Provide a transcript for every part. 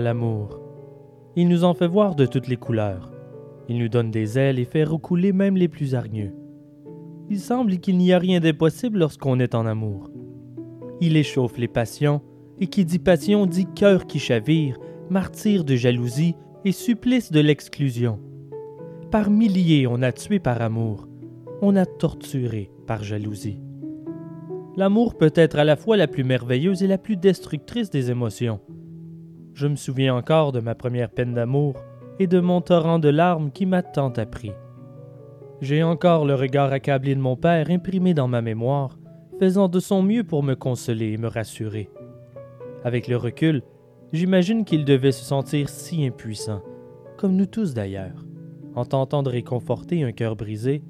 L'amour. Il nous en fait voir de toutes les couleurs. Il nous donne des ailes et fait recouler même les plus hargneux. Il semble qu'il n'y a rien d'impossible lorsqu'on est en amour. Il échauffe les passions, et qui dit passion dit cœur qui chavire, martyr de jalousie et supplice de l'exclusion. Par milliers on a tué par amour, on a torturé par jalousie. L'amour peut être à la fois la plus merveilleuse et la plus destructrice des émotions. Je me souviens encore de ma première peine d'amour et de mon torrent de larmes qui m'a tant appris. J'ai encore le regard accablé de mon père imprimé dans ma mémoire, faisant de son mieux pour me consoler et me rassurer. Avec le recul, j'imagine qu'il devait se sentir si impuissant, comme nous tous d'ailleurs, en tentant de réconforter un cœur brisé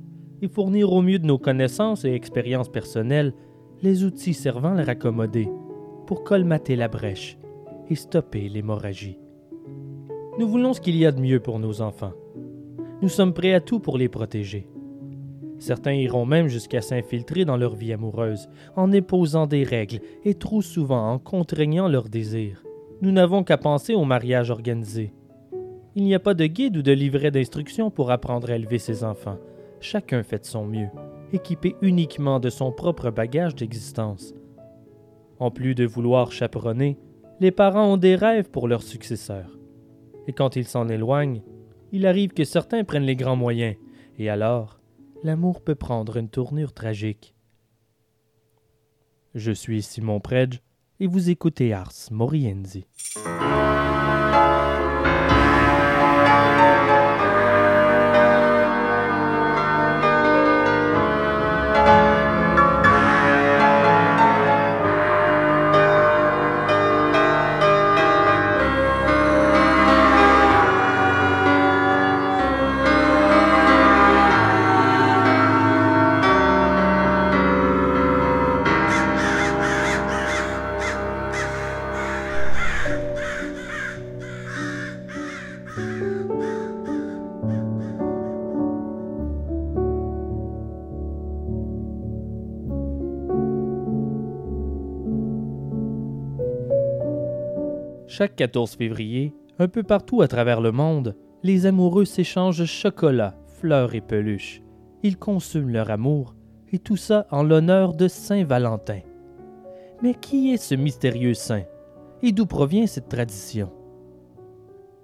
et fournir au mieux de nos connaissances et expériences personnelles les outils servant à le raccommoder pour colmater la brèche et stopper l'hémorragie. Nous voulons ce qu'il y a de mieux pour nos enfants. Nous sommes prêts à tout pour les protéger. Certains iront même jusqu'à s'infiltrer dans leur vie amoureuse, en imposant des règles et trop souvent en contraignant leurs désirs. Nous n'avons qu'à penser au mariage organisé. Il n'y a pas de guide ou de livret d'instruction pour apprendre à élever ses enfants. Chacun fait de son mieux, équipé uniquement de son propre bagage d'existence. En plus de vouloir chaperonner, les parents ont des rêves pour leurs successeurs. Et quand ils s'en éloignent, il arrive que certains prennent les grands moyens, et alors, l'amour peut prendre une tournure tragique. Je suis Simon Predge, et vous écoutez Ars Morienzi. Chaque 14 février, un peu partout à travers le monde, les amoureux s'échangent chocolat, fleurs et peluches. Ils consument leur amour, et tout ça en l'honneur de Saint Valentin. Mais qui est ce mystérieux saint? Et d'où provient cette tradition?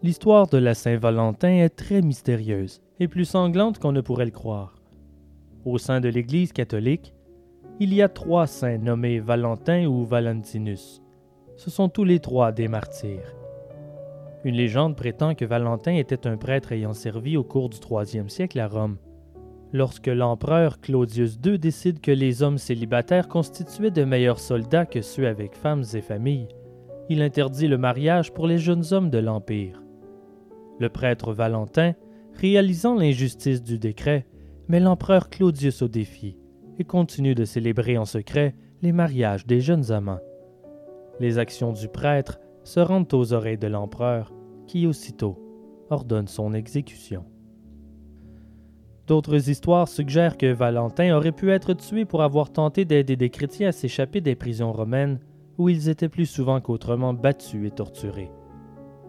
L'histoire de la Saint-Valentin est très mystérieuse et plus sanglante qu'on ne pourrait le croire. Au sein de l'Église catholique, il y a trois saints nommés Valentin ou Valentinus ce sont tous les trois des martyrs. Une légende prétend que Valentin était un prêtre ayant servi au cours du IIIe siècle à Rome. Lorsque l'empereur Claudius II décide que les hommes célibataires constituaient de meilleurs soldats que ceux avec femmes et familles, il interdit le mariage pour les jeunes hommes de l'Empire. Le prêtre Valentin, réalisant l'injustice du décret, met l'empereur Claudius au défi et continue de célébrer en secret les mariages des jeunes amants. Les actions du prêtre se rendent aux oreilles de l'empereur, qui aussitôt ordonne son exécution. D'autres histoires suggèrent que Valentin aurait pu être tué pour avoir tenté d'aider des chrétiens à s'échapper des prisons romaines, où ils étaient plus souvent qu'autrement battus et torturés.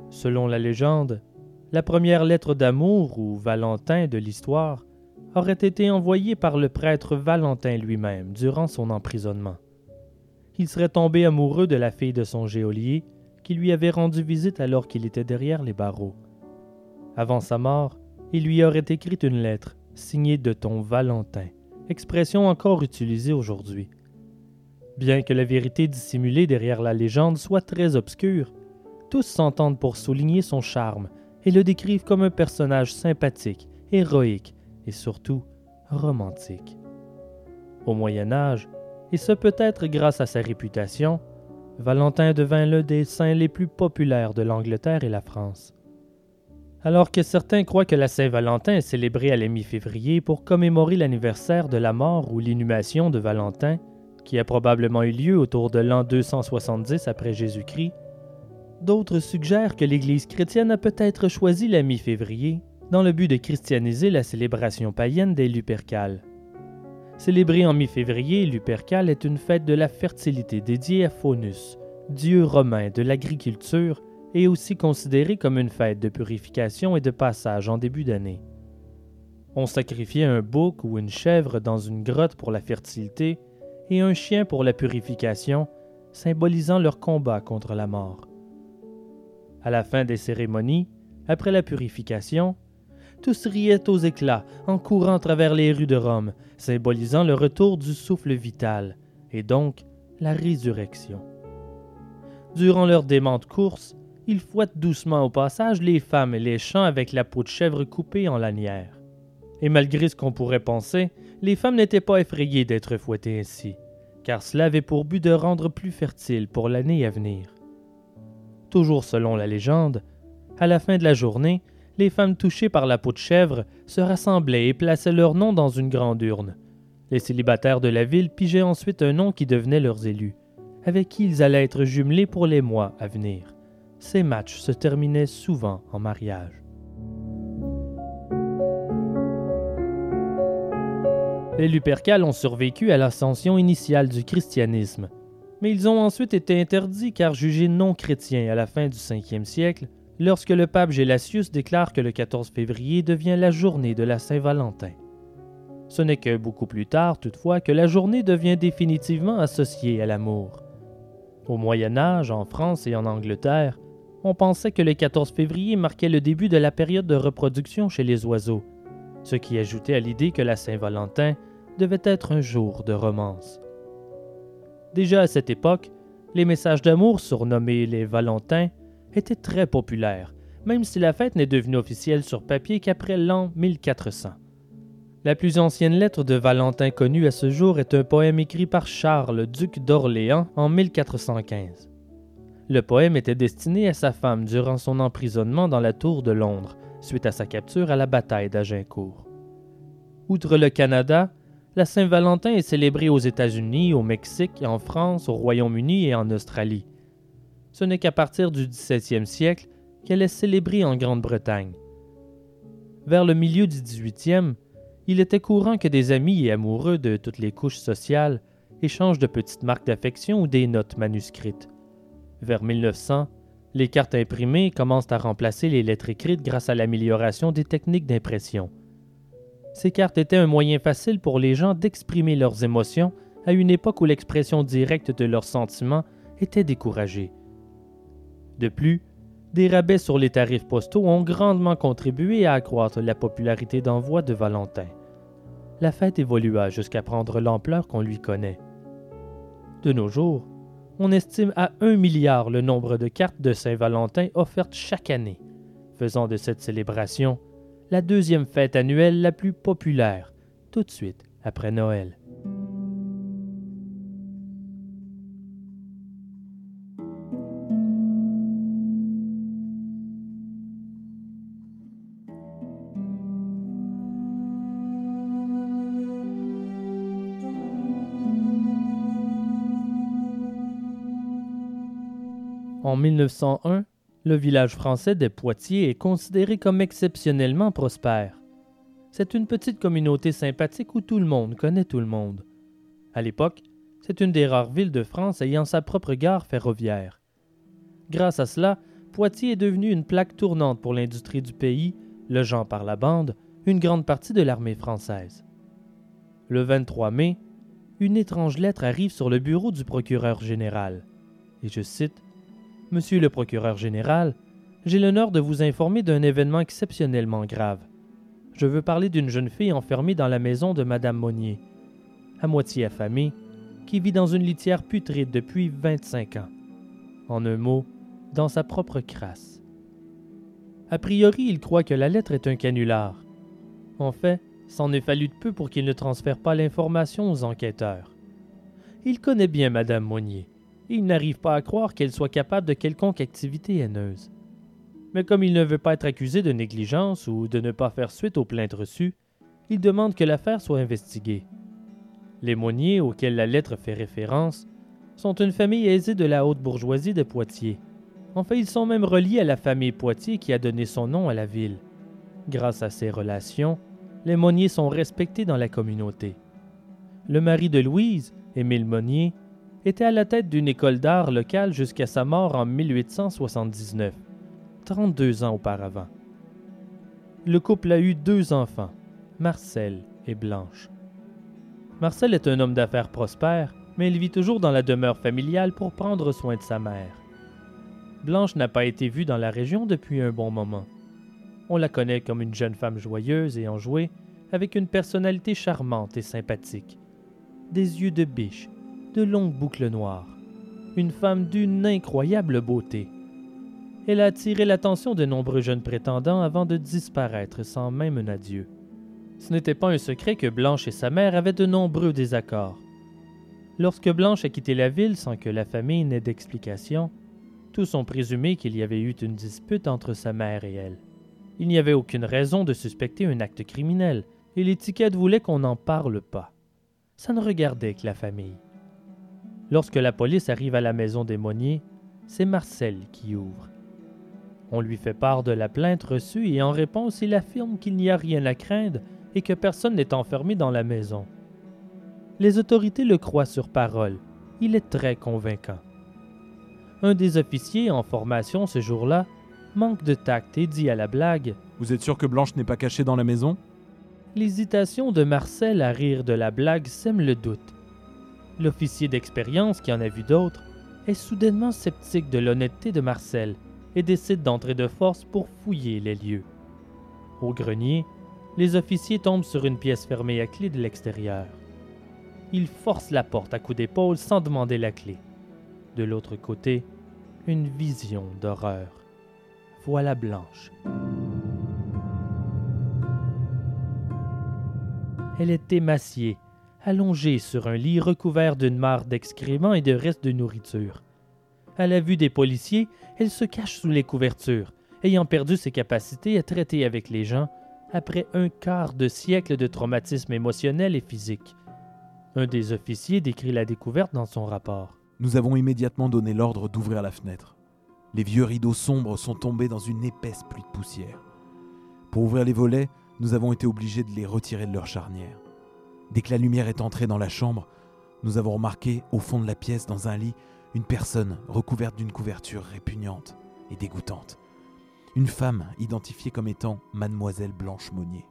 Selon la légende, la première lettre d'amour ou Valentin de l'histoire aurait été envoyée par le prêtre Valentin lui-même durant son emprisonnement il serait tombé amoureux de la fille de son geôlier, qui lui avait rendu visite alors qu'il était derrière les barreaux. Avant sa mort, il lui aurait écrit une lettre, signée de ton Valentin, expression encore utilisée aujourd'hui. Bien que la vérité dissimulée derrière la légende soit très obscure, tous s'entendent pour souligner son charme et le décrivent comme un personnage sympathique, héroïque et surtout romantique. Au Moyen Âge, et ce peut-être grâce à sa réputation, Valentin devint l'un des saints les plus populaires de l'Angleterre et la France. Alors que certains croient que la Saint-Valentin est célébrée à la mi-février pour commémorer l'anniversaire de la mort ou l'inhumation de Valentin, qui a probablement eu lieu autour de l'an 270 après Jésus-Christ, d'autres suggèrent que l'Église chrétienne a peut-être choisi la mi-février dans le but de christianiser la célébration païenne des Lupercales. Célébrée en mi-février, Lupercal est une fête de la fertilité dédiée à Faunus, dieu romain de l'agriculture est aussi considérée comme une fête de purification et de passage en début d'année. On sacrifiait un bouc ou une chèvre dans une grotte pour la fertilité et un chien pour la purification, symbolisant leur combat contre la mort. À la fin des cérémonies, après la purification, tous riaient aux éclats en courant à travers les rues de Rome, symbolisant le retour du souffle vital, et donc la résurrection. Durant leur démente course, ils fouettent doucement au passage les femmes et les champs avec la peau de chèvre coupée en lanière. Et malgré ce qu'on pourrait penser, les femmes n'étaient pas effrayées d'être fouettées ainsi, car cela avait pour but de rendre plus fertile pour l'année à venir. Toujours selon la légende, à la fin de la journée, les femmes touchées par la peau de chèvre se rassemblaient et plaçaient leur nom dans une grande urne. Les célibataires de la ville pigeaient ensuite un nom qui devenait leurs élus, avec qui ils allaient être jumelés pour les mois à venir. Ces matchs se terminaient souvent en mariage. Les Lupercales ont survécu à l'ascension initiale du christianisme, mais ils ont ensuite été interdits car jugés non chrétiens à la fin du 5e siècle lorsque le pape Gélasius déclare que le 14 février devient la journée de la Saint-Valentin. Ce n'est que beaucoup plus tard, toutefois, que la journée devient définitivement associée à l'amour. Au Moyen Âge, en France et en Angleterre, on pensait que le 14 février marquait le début de la période de reproduction chez les oiseaux, ce qui ajoutait à l'idée que la Saint-Valentin devait être un jour de romance. Déjà à cette époque, les messages d'amour surnommés les Valentins était très populaire, même si la fête n'est devenue officielle sur papier qu'après l'an 1400. La plus ancienne lettre de Valentin connue à ce jour est un poème écrit par Charles, duc d'Orléans, en 1415. Le poème était destiné à sa femme durant son emprisonnement dans la tour de Londres, suite à sa capture à la bataille d'Agincourt. Outre le Canada, la Saint-Valentin est célébrée aux États-Unis, au Mexique, en France, au Royaume-Uni et en Australie ce n'est qu'à partir du XVIIe siècle qu'elle est célébrée en Grande-Bretagne. Vers le milieu du XVIIIe, il était courant que des amis et amoureux de toutes les couches sociales échangent de petites marques d'affection ou des notes manuscrites. Vers 1900, les cartes imprimées commencent à remplacer les lettres écrites grâce à l'amélioration des techniques d'impression. Ces cartes étaient un moyen facile pour les gens d'exprimer leurs émotions à une époque où l'expression directe de leurs sentiments était découragée. De plus, des rabais sur les tarifs postaux ont grandement contribué à accroître la popularité d'envoi de Valentin. La fête évolua jusqu'à prendre l'ampleur qu'on lui connaît. De nos jours, on estime à un milliard le nombre de cartes de Saint-Valentin offertes chaque année, faisant de cette célébration la deuxième fête annuelle la plus populaire, tout de suite après Noël. En 1901, le village français des Poitiers est considéré comme exceptionnellement prospère. C'est une petite communauté sympathique où tout le monde connaît tout le monde. À l'époque, c'est une des rares villes de France ayant sa propre gare ferroviaire. Grâce à cela, Poitiers est devenu une plaque tournante pour l'industrie du pays, logeant par la bande une grande partie de l'armée française. Le 23 mai, une étrange lettre arrive sur le bureau du procureur général, et je cite Monsieur le procureur général, j'ai l'honneur de vous informer d'un événement exceptionnellement grave. Je veux parler d'une jeune fille enfermée dans la maison de Madame Monnier, à moitié affamée, qui vit dans une litière putride depuis 25 ans. En un mot, dans sa propre crasse. A priori, il croit que la lettre est un canular. En fait, c'en est fallu de peu pour qu'il ne transfère pas l'information aux enquêteurs. Il connaît bien Madame Monnier il n'arrive pas à croire qu'elle soit capable de quelconque activité haineuse. Mais comme il ne veut pas être accusé de négligence ou de ne pas faire suite aux plaintes reçues, il demande que l'affaire soit investiguée. Les Monniers auxquels la lettre fait référence sont une famille aisée de la haute bourgeoisie de Poitiers. En fait, ils sont même reliés à la famille Poitiers qui a donné son nom à la ville. Grâce à ces relations, les Monniers sont respectés dans la communauté. Le mari de Louise, Émile Monnier, était à la tête d'une école d'art locale jusqu'à sa mort en 1879, 32 ans auparavant. Le couple a eu deux enfants, Marcel et Blanche. Marcel est un homme d'affaires prospère, mais il vit toujours dans la demeure familiale pour prendre soin de sa mère. Blanche n'a pas été vue dans la région depuis un bon moment. On la connaît comme une jeune femme joyeuse et enjouée, avec une personnalité charmante et sympathique, des yeux de biche, de longues boucles noires, une femme d'une incroyable beauté. Elle a attiré l'attention de nombreux jeunes prétendants avant de disparaître sans même un adieu. Ce n'était pas un secret que Blanche et sa mère avaient de nombreux désaccords. Lorsque Blanche a quitté la ville sans que la famille n'ait d'explication, tous ont présumé qu'il y avait eu une dispute entre sa mère et elle. Il n'y avait aucune raison de suspecter un acte criminel, et l'étiquette voulait qu'on n'en parle pas. Ça ne regardait que la famille. Lorsque la police arrive à la maison des Monniers, c'est Marcel qui ouvre. On lui fait part de la plainte reçue et en réponse, il affirme qu'il n'y a rien à craindre et que personne n'est enfermé dans la maison. Les autorités le croient sur parole. Il est très convaincant. Un des officiers en formation ce jour-là manque de tact et dit à la blague Vous êtes sûr que Blanche n'est pas cachée dans la maison? L'hésitation de Marcel à rire de la blague sème le doute. L'officier d'expérience, qui en a vu d'autres, est soudainement sceptique de l'honnêteté de Marcel et décide d'entrer de force pour fouiller les lieux. Au grenier, les officiers tombent sur une pièce fermée à clé de l'extérieur. Ils forcent la porte à coups d'épaule sans demander la clé. De l'autre côté, une vision d'horreur. Voilà Blanche. Elle est émaciée, allongée sur un lit recouvert d'une mare d'excréments et de restes de nourriture. À la vue des policiers, elle se cache sous les couvertures, ayant perdu ses capacités à traiter avec les gens après un quart de siècle de traumatisme émotionnel et physique. Un des officiers décrit la découverte dans son rapport. Nous avons immédiatement donné l'ordre d'ouvrir la fenêtre. Les vieux rideaux sombres sont tombés dans une épaisse pluie de poussière. Pour ouvrir les volets, nous avons été obligés de les retirer de leur charnière. Dès que la lumière est entrée dans la chambre, nous avons remarqué, au fond de la pièce, dans un lit, une personne recouverte d'une couverture répugnante et dégoûtante. Une femme identifiée comme étant Mademoiselle Blanche Monnier.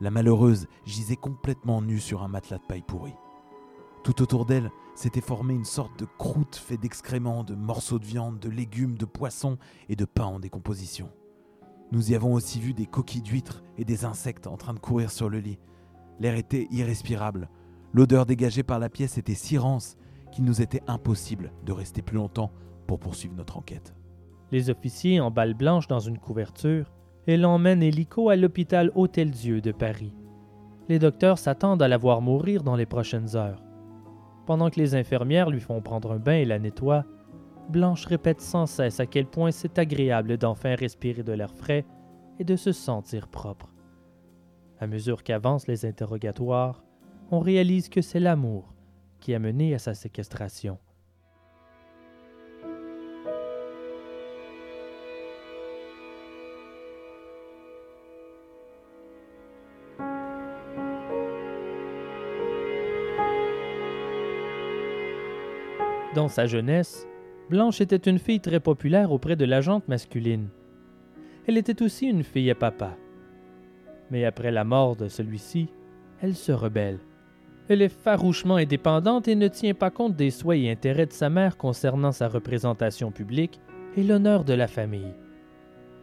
La malheureuse gisait complètement nue sur un matelas de paille pourrie. Tout autour d'elle s'était formée une sorte de croûte faite d'excréments, de morceaux de viande, de légumes, de poissons et de pain en décomposition. Nous y avons aussi vu des coquilles d'huîtres et des insectes en train de courir sur le lit. L'air était irrespirable. L'odeur dégagée par la pièce était si rance qu'il nous était impossible de rester plus longtemps pour poursuivre notre enquête. Les officiers emballent Blanche dans une couverture et l'emmènent hélico à l'hôpital Hôtel-Dieu de Paris. Les docteurs s'attendent à la voir mourir dans les prochaines heures. Pendant que les infirmières lui font prendre un bain et la nettoient, Blanche répète sans cesse à quel point c'est agréable d'enfin respirer de l'air frais et de se sentir propre. À mesure qu'avancent les interrogatoires, on réalise que c'est l'amour qui a mené à sa séquestration. Dans sa jeunesse, Blanche était une fille très populaire auprès de la gente masculine. Elle était aussi une fille à papa. Mais après la mort de celui-ci, elle se rebelle. Elle est farouchement indépendante et ne tient pas compte des souhaits et intérêts de sa mère concernant sa représentation publique et l'honneur de la famille.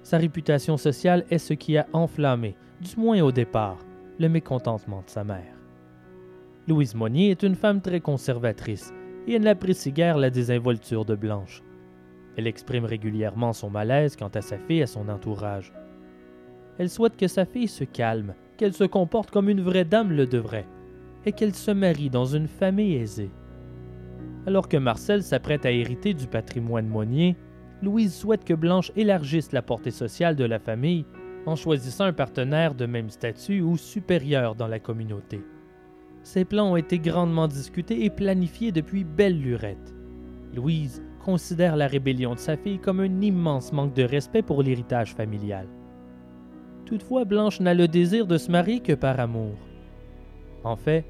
Sa réputation sociale est ce qui a enflammé, du moins au départ, le mécontentement de sa mère. Louise Monnier est une femme très conservatrice et elle n'apprécie guère la désinvolture de Blanche. Elle exprime régulièrement son malaise quant à sa fille et à son entourage. Elle souhaite que sa fille se calme, qu'elle se comporte comme une vraie dame le devrait, et qu'elle se marie dans une famille aisée. Alors que Marcel s'apprête à hériter du patrimoine Monnier, Louise souhaite que Blanche élargisse la portée sociale de la famille en choisissant un partenaire de même statut ou supérieur dans la communauté. Ces plans ont été grandement discutés et planifiés depuis belle lurette. Louise considère la rébellion de sa fille comme un immense manque de respect pour l'héritage familial. Toutefois, Blanche n'a le désir de se marier que par amour. En fait,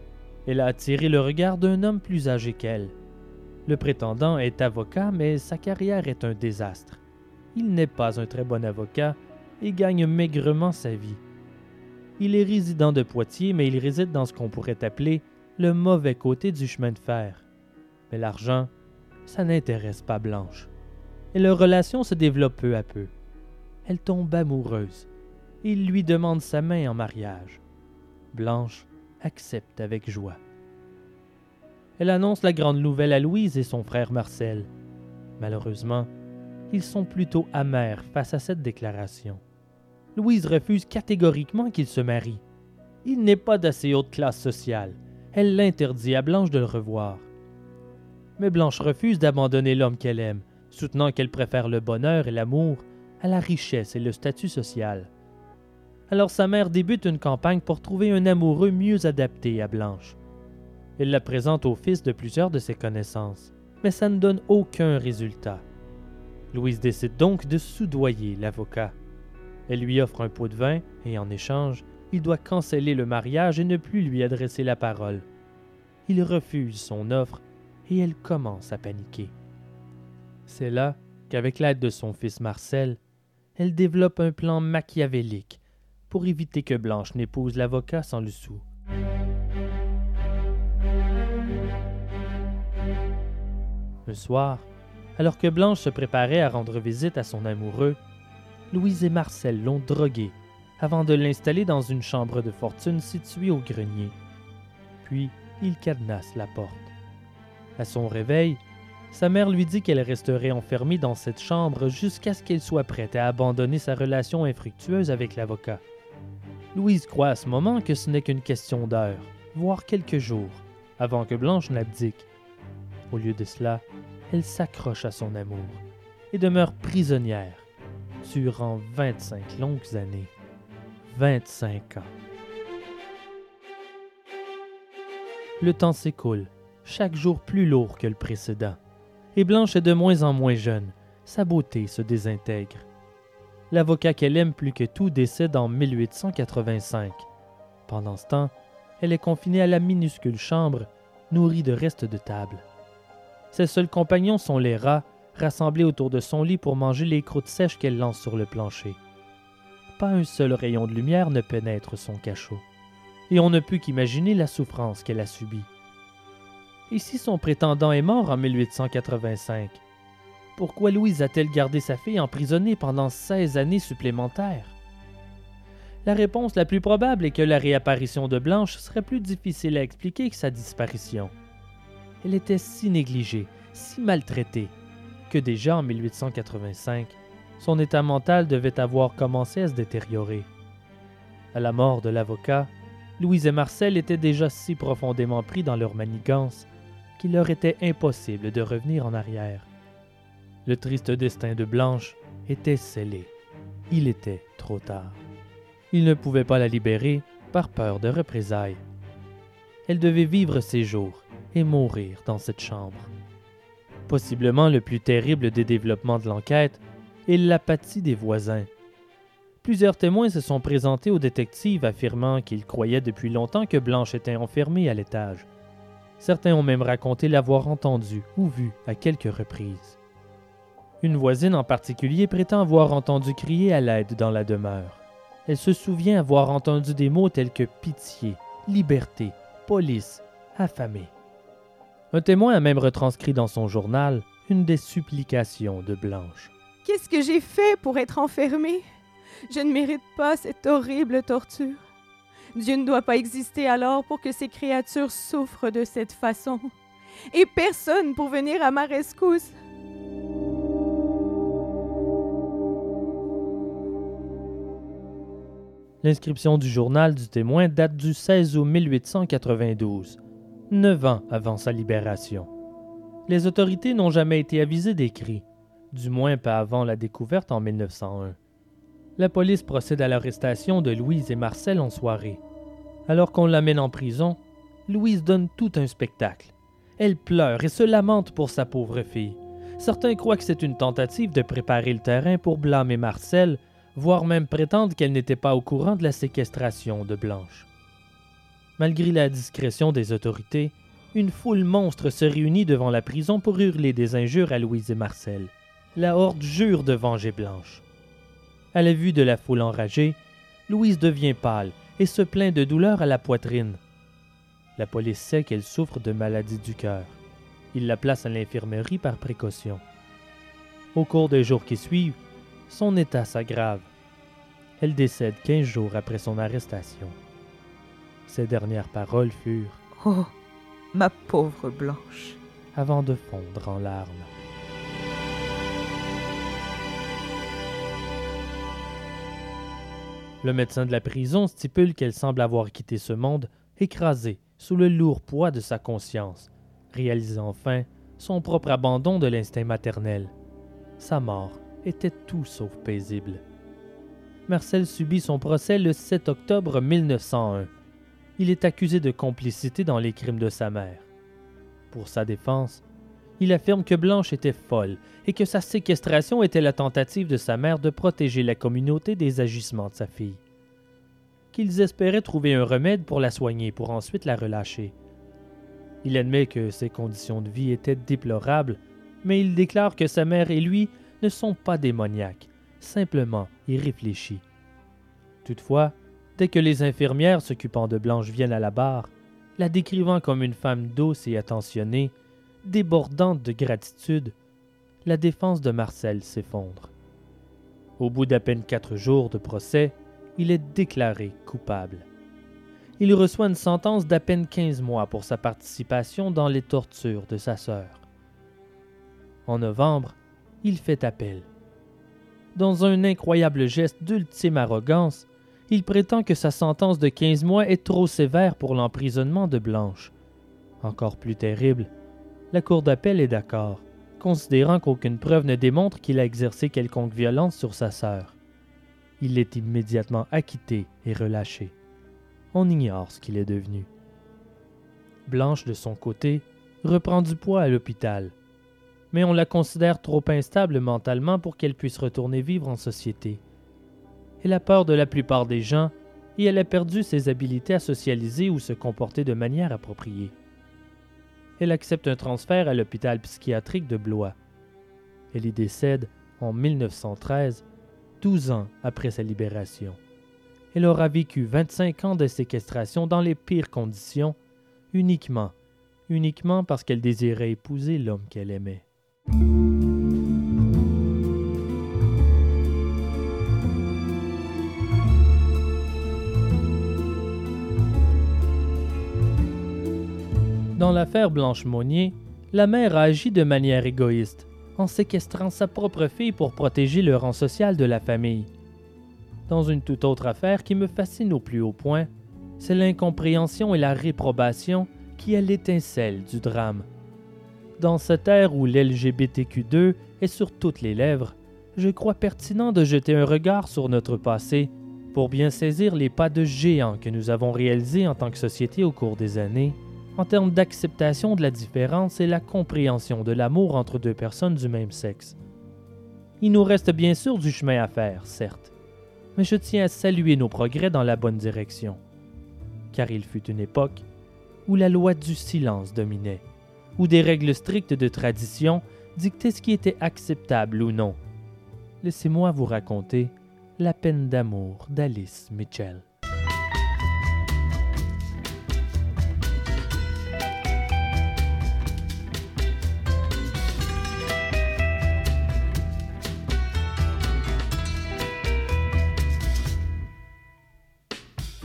elle a attiré le regard d'un homme plus âgé qu'elle. Le prétendant est avocat, mais sa carrière est un désastre. Il n'est pas un très bon avocat et gagne maigrement sa vie. Il est résident de Poitiers, mais il réside dans ce qu'on pourrait appeler le mauvais côté du chemin de fer. Mais l'argent, ça n'intéresse pas Blanche. Et leur relation se développe peu à peu. Elle tombe amoureuse. Il lui demande sa main en mariage. Blanche accepte avec joie. Elle annonce la grande nouvelle à Louise et son frère Marcel. Malheureusement, ils sont plutôt amers face à cette déclaration. Louise refuse catégoriquement qu'il se marie. Il n'est pas d'assez haute classe sociale. Elle l'interdit à Blanche de le revoir. Mais Blanche refuse d'abandonner l'homme qu'elle aime, soutenant qu'elle préfère le bonheur et l'amour à la richesse et le statut social. Alors sa mère débute une campagne pour trouver un amoureux mieux adapté à Blanche. Elle la présente au fils de plusieurs de ses connaissances, mais ça ne donne aucun résultat. Louise décide donc de soudoyer l'avocat. Elle lui offre un pot de vin et en échange, il doit canceller le mariage et ne plus lui adresser la parole. Il refuse son offre et elle commence à paniquer. C'est là qu'avec l'aide de son fils Marcel, elle développe un plan machiavélique pour éviter que Blanche n'épouse l'avocat sans le sou. Le soir, alors que Blanche se préparait à rendre visite à son amoureux, Louise et Marcel l'ont drogué avant de l'installer dans une chambre de fortune située au grenier. Puis, ils cadenassent la porte. À son réveil, sa mère lui dit qu'elle resterait enfermée dans cette chambre jusqu'à ce qu'elle soit prête à abandonner sa relation infructueuse avec l'avocat. Louise croit à ce moment que ce n'est qu'une question d'heures, voire quelques jours, avant que Blanche n'abdique. Au lieu de cela, elle s'accroche à son amour et demeure prisonnière durant 25 longues années. 25 ans. Le temps s'écoule, chaque jour plus lourd que le précédent, et Blanche est de moins en moins jeune, sa beauté se désintègre. L'avocat qu'elle aime plus que tout décède en 1885. Pendant ce temps, elle est confinée à la minuscule chambre, nourrie de restes de table. Ses seuls compagnons sont les rats, rassemblés autour de son lit pour manger les croûtes sèches qu'elle lance sur le plancher. Pas un seul rayon de lumière ne pénètre son cachot, et on ne peut qu'imaginer la souffrance qu'elle a subie. Et si son prétendant est mort en 1885, pourquoi Louise a-t-elle gardé sa fille emprisonnée pendant 16 années supplémentaires? La réponse la plus probable est que la réapparition de Blanche serait plus difficile à expliquer que sa disparition. Elle était si négligée, si maltraitée, que déjà en 1885, son état mental devait avoir commencé à se détériorer. À la mort de l'avocat, Louise et Marcel étaient déjà si profondément pris dans leur manigance qu'il leur était impossible de revenir en arrière. Le triste destin de Blanche était scellé. Il était trop tard. Il ne pouvait pas la libérer par peur de représailles. Elle devait vivre ses jours et mourir dans cette chambre. Possiblement le plus terrible des développements de l'enquête est l'apathie des voisins. Plusieurs témoins se sont présentés aux détectives affirmant qu'ils croyaient depuis longtemps que Blanche était enfermée à l'étage. Certains ont même raconté l'avoir entendue ou vue à quelques reprises. Une voisine en particulier prétend avoir entendu crier à l'aide dans la demeure. Elle se souvient avoir entendu des mots tels que pitié, liberté, police, affamé. Un témoin a même retranscrit dans son journal une des supplications de Blanche. Qu'est-ce que j'ai fait pour être enfermée? Je ne mérite pas cette horrible torture. Dieu ne doit pas exister alors pour que ces créatures souffrent de cette façon. Et personne pour venir à ma rescousse. L'inscription du journal du témoin date du 16 août 1892 neuf ans avant sa libération. Les autorités n'ont jamais été avisées des cris, du moins pas avant la découverte en 1901. La police procède à l'arrestation de Louise et Marcel en soirée. Alors qu'on l'amène en prison, Louise donne tout un spectacle. Elle pleure et se lamente pour sa pauvre fille. Certains croient que c'est une tentative de préparer le terrain pour blâmer Marcel, voire même prétendre qu'elle n'était pas au courant de la séquestration de Blanche. Malgré la discrétion des autorités, une foule monstre se réunit devant la prison pour hurler des injures à Louise et Marcel. La horde jure de venger Blanche. À la vue de la foule enragée, Louise devient pâle et se plaint de douleur à la poitrine. La police sait qu'elle souffre de maladie du cœur. Il la place à l'infirmerie par précaution. Au cours des jours qui suivent, son état s'aggrave. Elle décède quinze jours après son arrestation. Ses dernières paroles furent Oh, ma pauvre Blanche. avant de fondre en larmes. Le médecin de la prison stipule qu'elle semble avoir quitté ce monde écrasée sous le lourd poids de sa conscience, réalisant enfin son propre abandon de l'instinct maternel. Sa mort était tout sauf paisible. Marcel subit son procès le 7 octobre 1901. Il est accusé de complicité dans les crimes de sa mère. Pour sa défense, il affirme que Blanche était folle et que sa séquestration était la tentative de sa mère de protéger la communauté des agissements de sa fille. Qu'ils espéraient trouver un remède pour la soigner pour ensuite la relâcher. Il admet que ses conditions de vie étaient déplorables, mais il déclare que sa mère et lui ne sont pas démoniaques, simplement irréfléchis. Toutefois, dès que les infirmières s'occupant de Blanche viennent à la barre, la décrivant comme une femme douce et attentionnée, débordante de gratitude, la défense de Marcel s'effondre. Au bout d'à peine quatre jours de procès, il est déclaré coupable. Il reçoit une sentence d'à peine 15 mois pour sa participation dans les tortures de sa sœur. En novembre, il fait appel. Dans un incroyable geste d'ultime arrogance, il prétend que sa sentence de 15 mois est trop sévère pour l'emprisonnement de Blanche. Encore plus terrible, la Cour d'appel est d'accord, considérant qu'aucune preuve ne démontre qu'il a exercé quelconque violence sur sa sœur. Il est immédiatement acquitté et relâché. On ignore ce qu'il est devenu. Blanche, de son côté, reprend du poids à l'hôpital, mais on la considère trop instable mentalement pour qu'elle puisse retourner vivre en société. Elle a peur de la plupart des gens et elle a perdu ses habiletés à socialiser ou se comporter de manière appropriée. Elle accepte un transfert à l'hôpital psychiatrique de Blois. Elle y décède en 1913, 12 ans après sa libération. Elle aura vécu 25 ans de séquestration dans les pires conditions, uniquement, uniquement parce qu'elle désirait épouser l'homme qu'elle aimait. Dans l'affaire Blanche Monnier, la mère a agi de manière égoïste, en séquestrant sa propre fille pour protéger le rang social de la famille. Dans une toute autre affaire qui me fascine au plus haut point, c'est l'incompréhension et la réprobation qui est l'étincelle du drame. Dans cette ère où l'LGBTQ2 est sur toutes les lèvres, je crois pertinent de jeter un regard sur notre passé pour bien saisir les pas de géant que nous avons réalisés en tant que société au cours des années, en termes d'acceptation de la différence et la compréhension de l'amour entre deux personnes du même sexe. Il nous reste bien sûr du chemin à faire, certes, mais je tiens à saluer nos progrès dans la bonne direction, car il fut une époque où la loi du silence dominait où des règles strictes de tradition dictaient ce qui était acceptable ou non. Laissez-moi vous raconter la peine d'amour d'Alice Mitchell.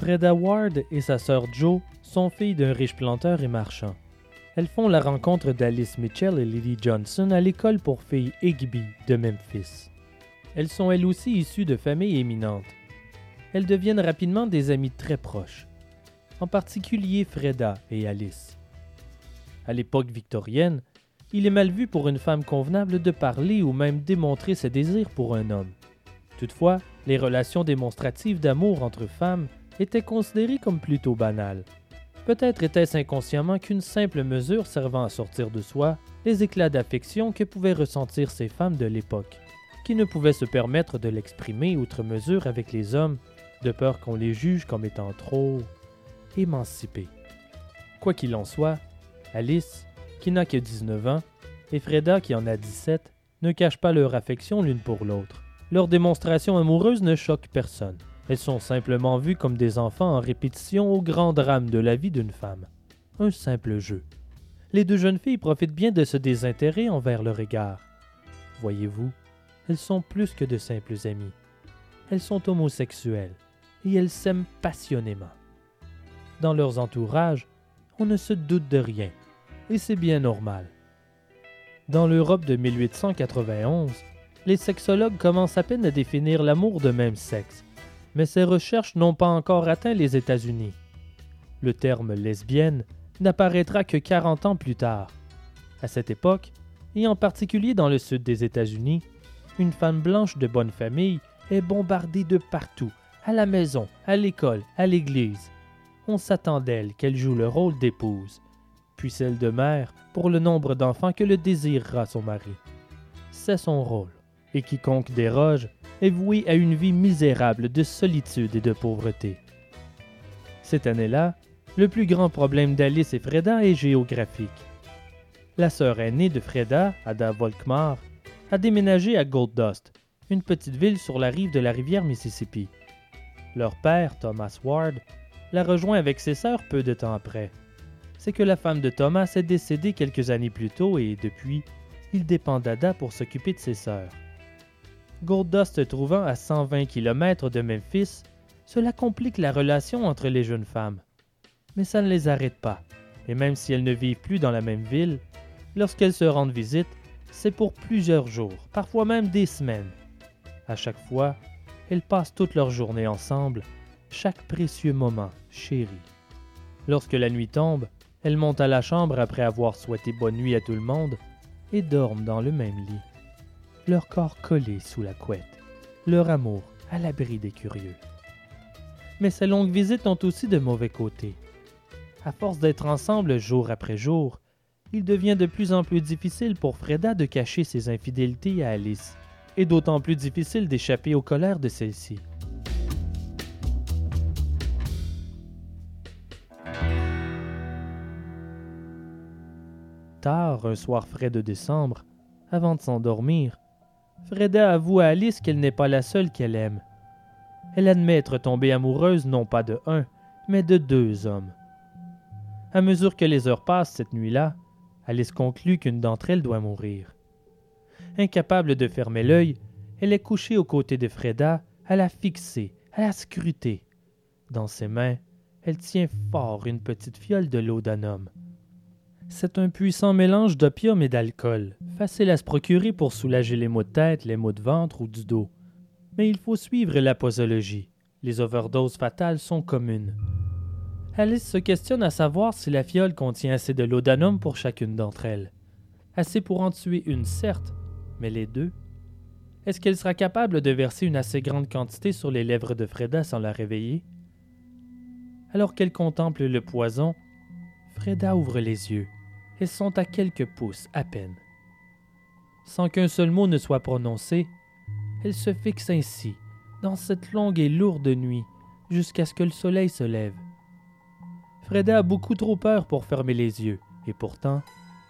Freda Ward et sa sœur Jo sont filles d'un riche planteur et marchand. Elles font la rencontre d'Alice Mitchell et Lily Johnson à l'école pour filles Igby de Memphis. Elles sont elles aussi issues de familles éminentes. Elles deviennent rapidement des amies très proches, en particulier Freda et Alice. À l'époque victorienne, il est mal vu pour une femme convenable de parler ou même démontrer ses désirs pour un homme. Toutefois, les relations démonstratives d'amour entre femmes étaient considérées comme plutôt banales. Peut-être était-ce inconsciemment qu'une simple mesure servant à sortir de soi les éclats d'affection que pouvaient ressentir ces femmes de l'époque, qui ne pouvaient se permettre de l'exprimer outre mesure avec les hommes, de peur qu'on les juge comme étant trop émancipés. Quoi qu'il en soit, Alice, qui n'a que 19 ans, et Freda, qui en a 17, ne cachent pas leur affection l'une pour l'autre. Leurs démonstrations amoureuses ne choquent personne. Elles sont simplement vues comme des enfants en répétition au grand drame de la vie d'une femme. Un simple jeu. Les deux jeunes filles profitent bien de ce désintérêt envers leur égard. Voyez-vous, elles sont plus que de simples amies. Elles sont homosexuelles et elles s'aiment passionnément. Dans leurs entourages, on ne se doute de rien, et c'est bien normal. Dans l'Europe de 1891, les sexologues commencent à peine à définir l'amour de même sexe, mais ces recherches n'ont pas encore atteint les États-Unis. Le terme lesbienne n'apparaîtra que 40 ans plus tard. À cette époque, et en particulier dans le sud des États-Unis, une femme blanche de bonne famille est bombardée de partout, à la maison, à l'école, à l'église. On s'attend d'elle qu'elle joue le rôle d'épouse, puis celle de mère pour le nombre d'enfants que le désirera son mari. C'est son rôle, et quiconque déroge est voué à une vie misérable de solitude et de pauvreté. Cette année-là, le plus grand problème d'Alice et Freda est géographique. La sœur aînée de Freda, Ada Volkmar, a déménagé à Gold Dust, une petite ville sur la rive de la rivière Mississippi. Leur père, Thomas Ward, la rejoint avec ses sœurs peu de temps après. C'est que la femme de Thomas est décédée quelques années plus tôt et, depuis, il dépend d'Ada pour s'occuper de ses sœurs. Gold Dust se trouvant à 120 km de Memphis, cela complique la relation entre les jeunes femmes. Mais ça ne les arrête pas, et même si elles ne vivent plus dans la même ville, lorsqu'elles se rendent visite, c'est pour plusieurs jours, parfois même des semaines. À chaque fois, elles passent toute leur journée ensemble, chaque précieux moment chéri. Lorsque la nuit tombe, elles montent à la chambre après avoir souhaité bonne nuit à tout le monde et dorment dans le même lit, leur corps collé sous la couette, leur amour à l'abri des curieux. Mais ces longues visites ont aussi de mauvais côtés. À force d'être ensemble jour après jour, il devient de plus en plus difficile pour Freda de cacher ses infidélités à Alice, et d'autant plus difficile d'échapper aux colères de celle-ci. Tard, un soir frais de décembre, avant de s'endormir, Freda avoue à Alice qu'elle n'est pas la seule qu'elle aime. Elle admet être tombée amoureuse non pas de un, mais de deux hommes. À mesure que les heures passent cette nuit-là, Alice conclut qu'une d'entre elles doit mourir. Incapable de fermer l'œil, elle est couchée aux côtés de Freda, à la fixer, à la scruter. Dans ses mains, elle tient fort une petite fiole de laudanum. C'est un puissant mélange d'opium et d'alcool, facile à se procurer pour soulager les maux de tête, les maux de ventre ou du dos. Mais il faut suivre la posologie. Les overdoses fatales sont communes. Alice se questionne à savoir si la fiole contient assez de laudanum pour chacune d'entre elles. Assez pour en tuer une, certes, mais les deux Est-ce qu'elle sera capable de verser une assez grande quantité sur les lèvres de Freda sans la réveiller? Alors qu'elle contemple le poison, Freda ouvre les yeux. Elles sont à quelques pouces à peine. Sans qu'un seul mot ne soit prononcé, elle se fixe ainsi, dans cette longue et lourde nuit, jusqu'à ce que le soleil se lève. Freda a beaucoup trop peur pour fermer les yeux, et pourtant,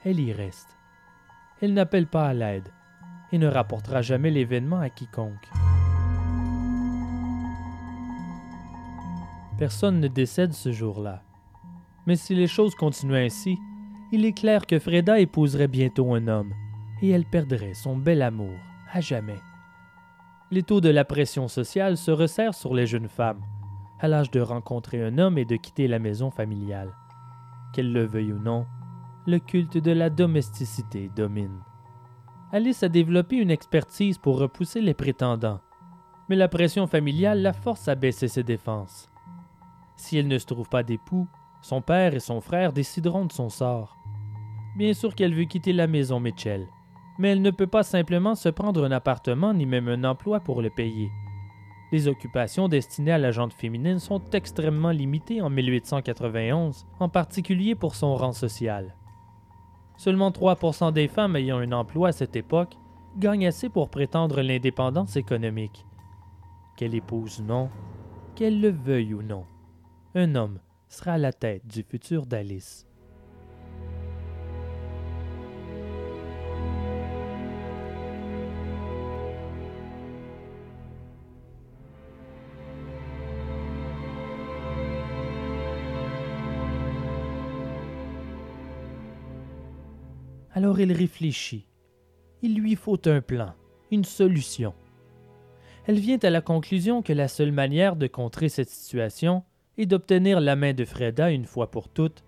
elle y reste. Elle n'appelle pas à l'aide, et ne rapportera jamais l'événement à quiconque. Personne ne décède ce jour-là. Mais si les choses continuaient ainsi, il est clair que Freda épouserait bientôt un homme, et elle perdrait son bel amour, à jamais. Les taux de la pression sociale se resserrent sur les jeunes femmes, à l'âge de rencontrer un homme et de quitter la maison familiale. Qu'elle le veuille ou non, le culte de la domesticité domine. Alice a développé une expertise pour repousser les prétendants, mais la pression familiale la force à baisser ses défenses. Si elle ne se trouve pas d'époux, son père et son frère décideront de son sort. Bien sûr qu'elle veut quitter la maison Mitchell, mais elle ne peut pas simplement se prendre un appartement ni même un emploi pour le payer. Les occupations destinées à la jante féminine sont extrêmement limitées en 1891, en particulier pour son rang social. Seulement 3% des femmes ayant un emploi à cette époque gagnent assez pour prétendre l'indépendance économique. Qu'elle épouse ou non, qu'elle le veuille ou non, un homme sera à la tête du futur d'Alice. Alors elle réfléchit. Il lui faut un plan, une solution. Elle vient à la conclusion que la seule manière de contrer cette situation et d'obtenir la main de Freda une fois pour toutes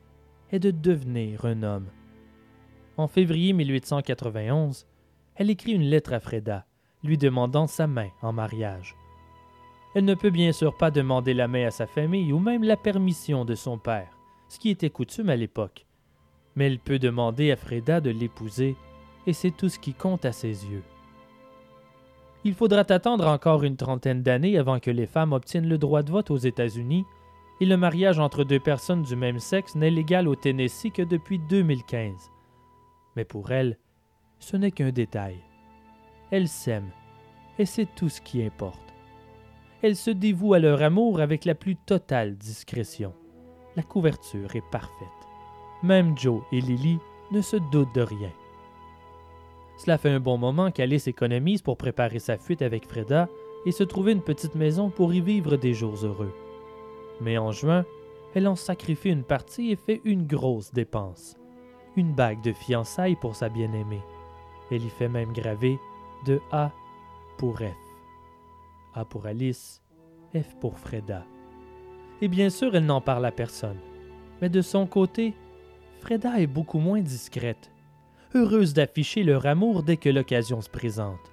est de devenir un homme. En février 1891, elle écrit une lettre à Freda, lui demandant sa main en mariage. Elle ne peut bien sûr pas demander la main à sa famille ou même la permission de son père, ce qui était coutume à l'époque. Mais elle peut demander à Freda de l'épouser, et c'est tout ce qui compte à ses yeux. Il faudra attendre encore une trentaine d'années avant que les femmes obtiennent le droit de vote aux États-Unis, et le mariage entre deux personnes du même sexe n'est légal au Tennessee que depuis 2015. Mais pour elle, ce n'est qu'un détail. Elle s'aime, et c'est tout ce qui importe elles se dévouent à leur amour avec la plus totale discrétion. La couverture est parfaite. Même Joe et Lily ne se doutent de rien. Cela fait un bon moment qu'Alice économise pour préparer sa fuite avec Freda et se trouver une petite maison pour y vivre des jours heureux. Mais en juin, elle en sacrifie une partie et fait une grosse dépense. Une bague de fiançailles pour sa bien-aimée. Elle y fait même graver de A pour F. A pour Alice, F pour Freda. Et bien sûr, elle n'en parle à personne. Mais de son côté, Freda est beaucoup moins discrète, heureuse d'afficher leur amour dès que l'occasion se présente.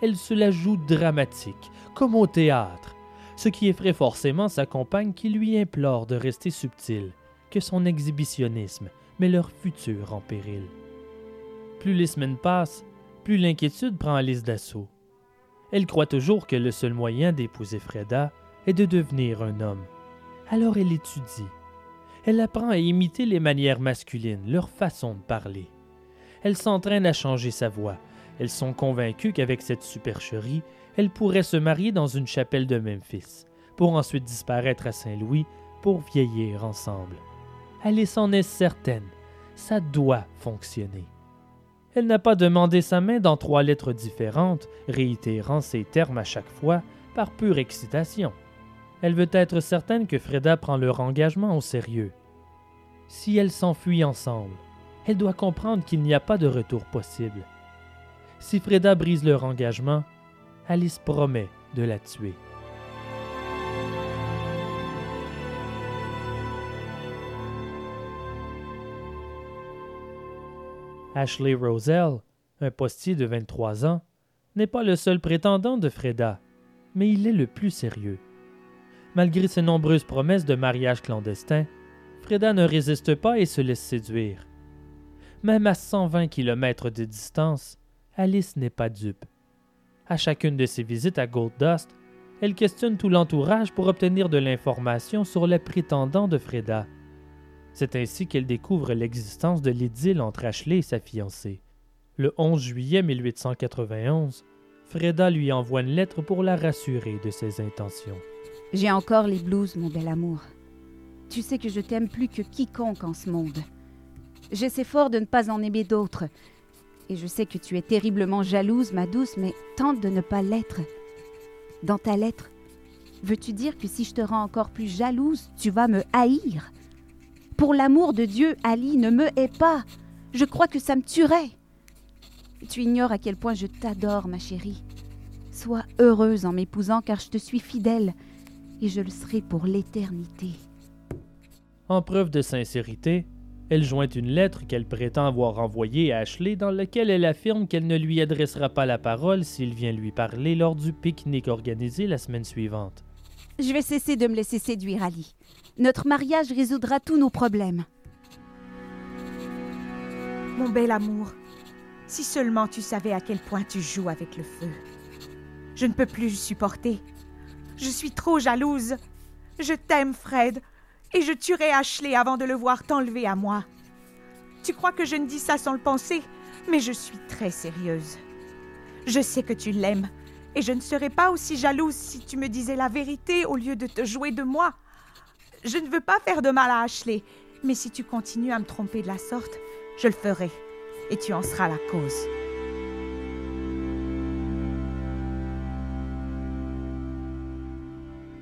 Elle se la joue dramatique, comme au théâtre, ce qui effraie forcément sa compagne qui lui implore de rester subtile, que son exhibitionnisme met leur futur en péril. Plus les semaines passent, plus l'inquiétude prend Alice d'assaut. Elle croit toujours que le seul moyen d'épouser Freda est de devenir un homme. Alors elle étudie. Elle apprend à imiter les manières masculines, leur façon de parler. Elle s'entraîne à changer sa voix. Elles sont convaincues qu'avec cette supercherie, elle pourrait se marier dans une chapelle de Memphis, pour ensuite disparaître à Saint-Louis pour vieillir ensemble. Alice en est certaine. Ça doit fonctionner. Elle n'a pas demandé sa main dans trois lettres différentes, réitérant ces termes à chaque fois, par pure excitation. Elle veut être certaine que Freda prend leur engagement au sérieux. Si elles s'enfuient ensemble, elle doit comprendre qu'il n'y a pas de retour possible. Si Freda brise leur engagement, Alice promet de la tuer. Ashley Roselle, un postier de 23 ans, n'est pas le seul prétendant de Freda, mais il est le plus sérieux. Malgré ses nombreuses promesses de mariage clandestin, Freda ne résiste pas et se laisse séduire. Même à 120 km de distance, Alice n'est pas dupe. À chacune de ses visites à Gold Dust, elle questionne tout l'entourage pour obtenir de l'information sur les prétendants de Freda. C'est ainsi qu'elle découvre l'existence de l'idylle entre Ashley et sa fiancée. Le 11 juillet 1891, Freda lui envoie une lettre pour la rassurer de ses intentions. J'ai encore les blues, mon bel amour. Tu sais que je t'aime plus que quiconque en ce monde. J'essaie fort de ne pas en aimer d'autres. Et je sais que tu es terriblement jalouse, ma douce, mais tente de ne pas l'être. Dans ta lettre, veux-tu dire que si je te rends encore plus jalouse, tu vas me haïr? Pour l'amour de Dieu, Ali, ne me hais pas. Je crois que ça me tuerait. Tu ignores à quel point je t'adore, ma chérie. Sois heureuse en m'épousant car je te suis fidèle et je le serai pour l'éternité. En preuve de sincérité, elle joint une lettre qu'elle prétend avoir envoyée à Ashley dans laquelle elle affirme qu'elle ne lui adressera pas la parole s'il vient lui parler lors du pique-nique organisé la semaine suivante. Je vais cesser de me laisser séduire, Ali. Notre mariage résoudra tous nos problèmes. Mon bel amour, si seulement tu savais à quel point tu joues avec le feu. Je ne peux plus supporter. Je suis trop jalouse. Je t'aime, Fred, et je tuerai Ashley avant de le voir t'enlever à moi. Tu crois que je ne dis ça sans le penser, mais je suis très sérieuse. Je sais que tu l'aimes, et je ne serais pas aussi jalouse si tu me disais la vérité au lieu de te jouer de moi. Je ne veux pas faire de mal à Ashley, mais si tu continues à me tromper de la sorte, je le ferai, et tu en seras la cause.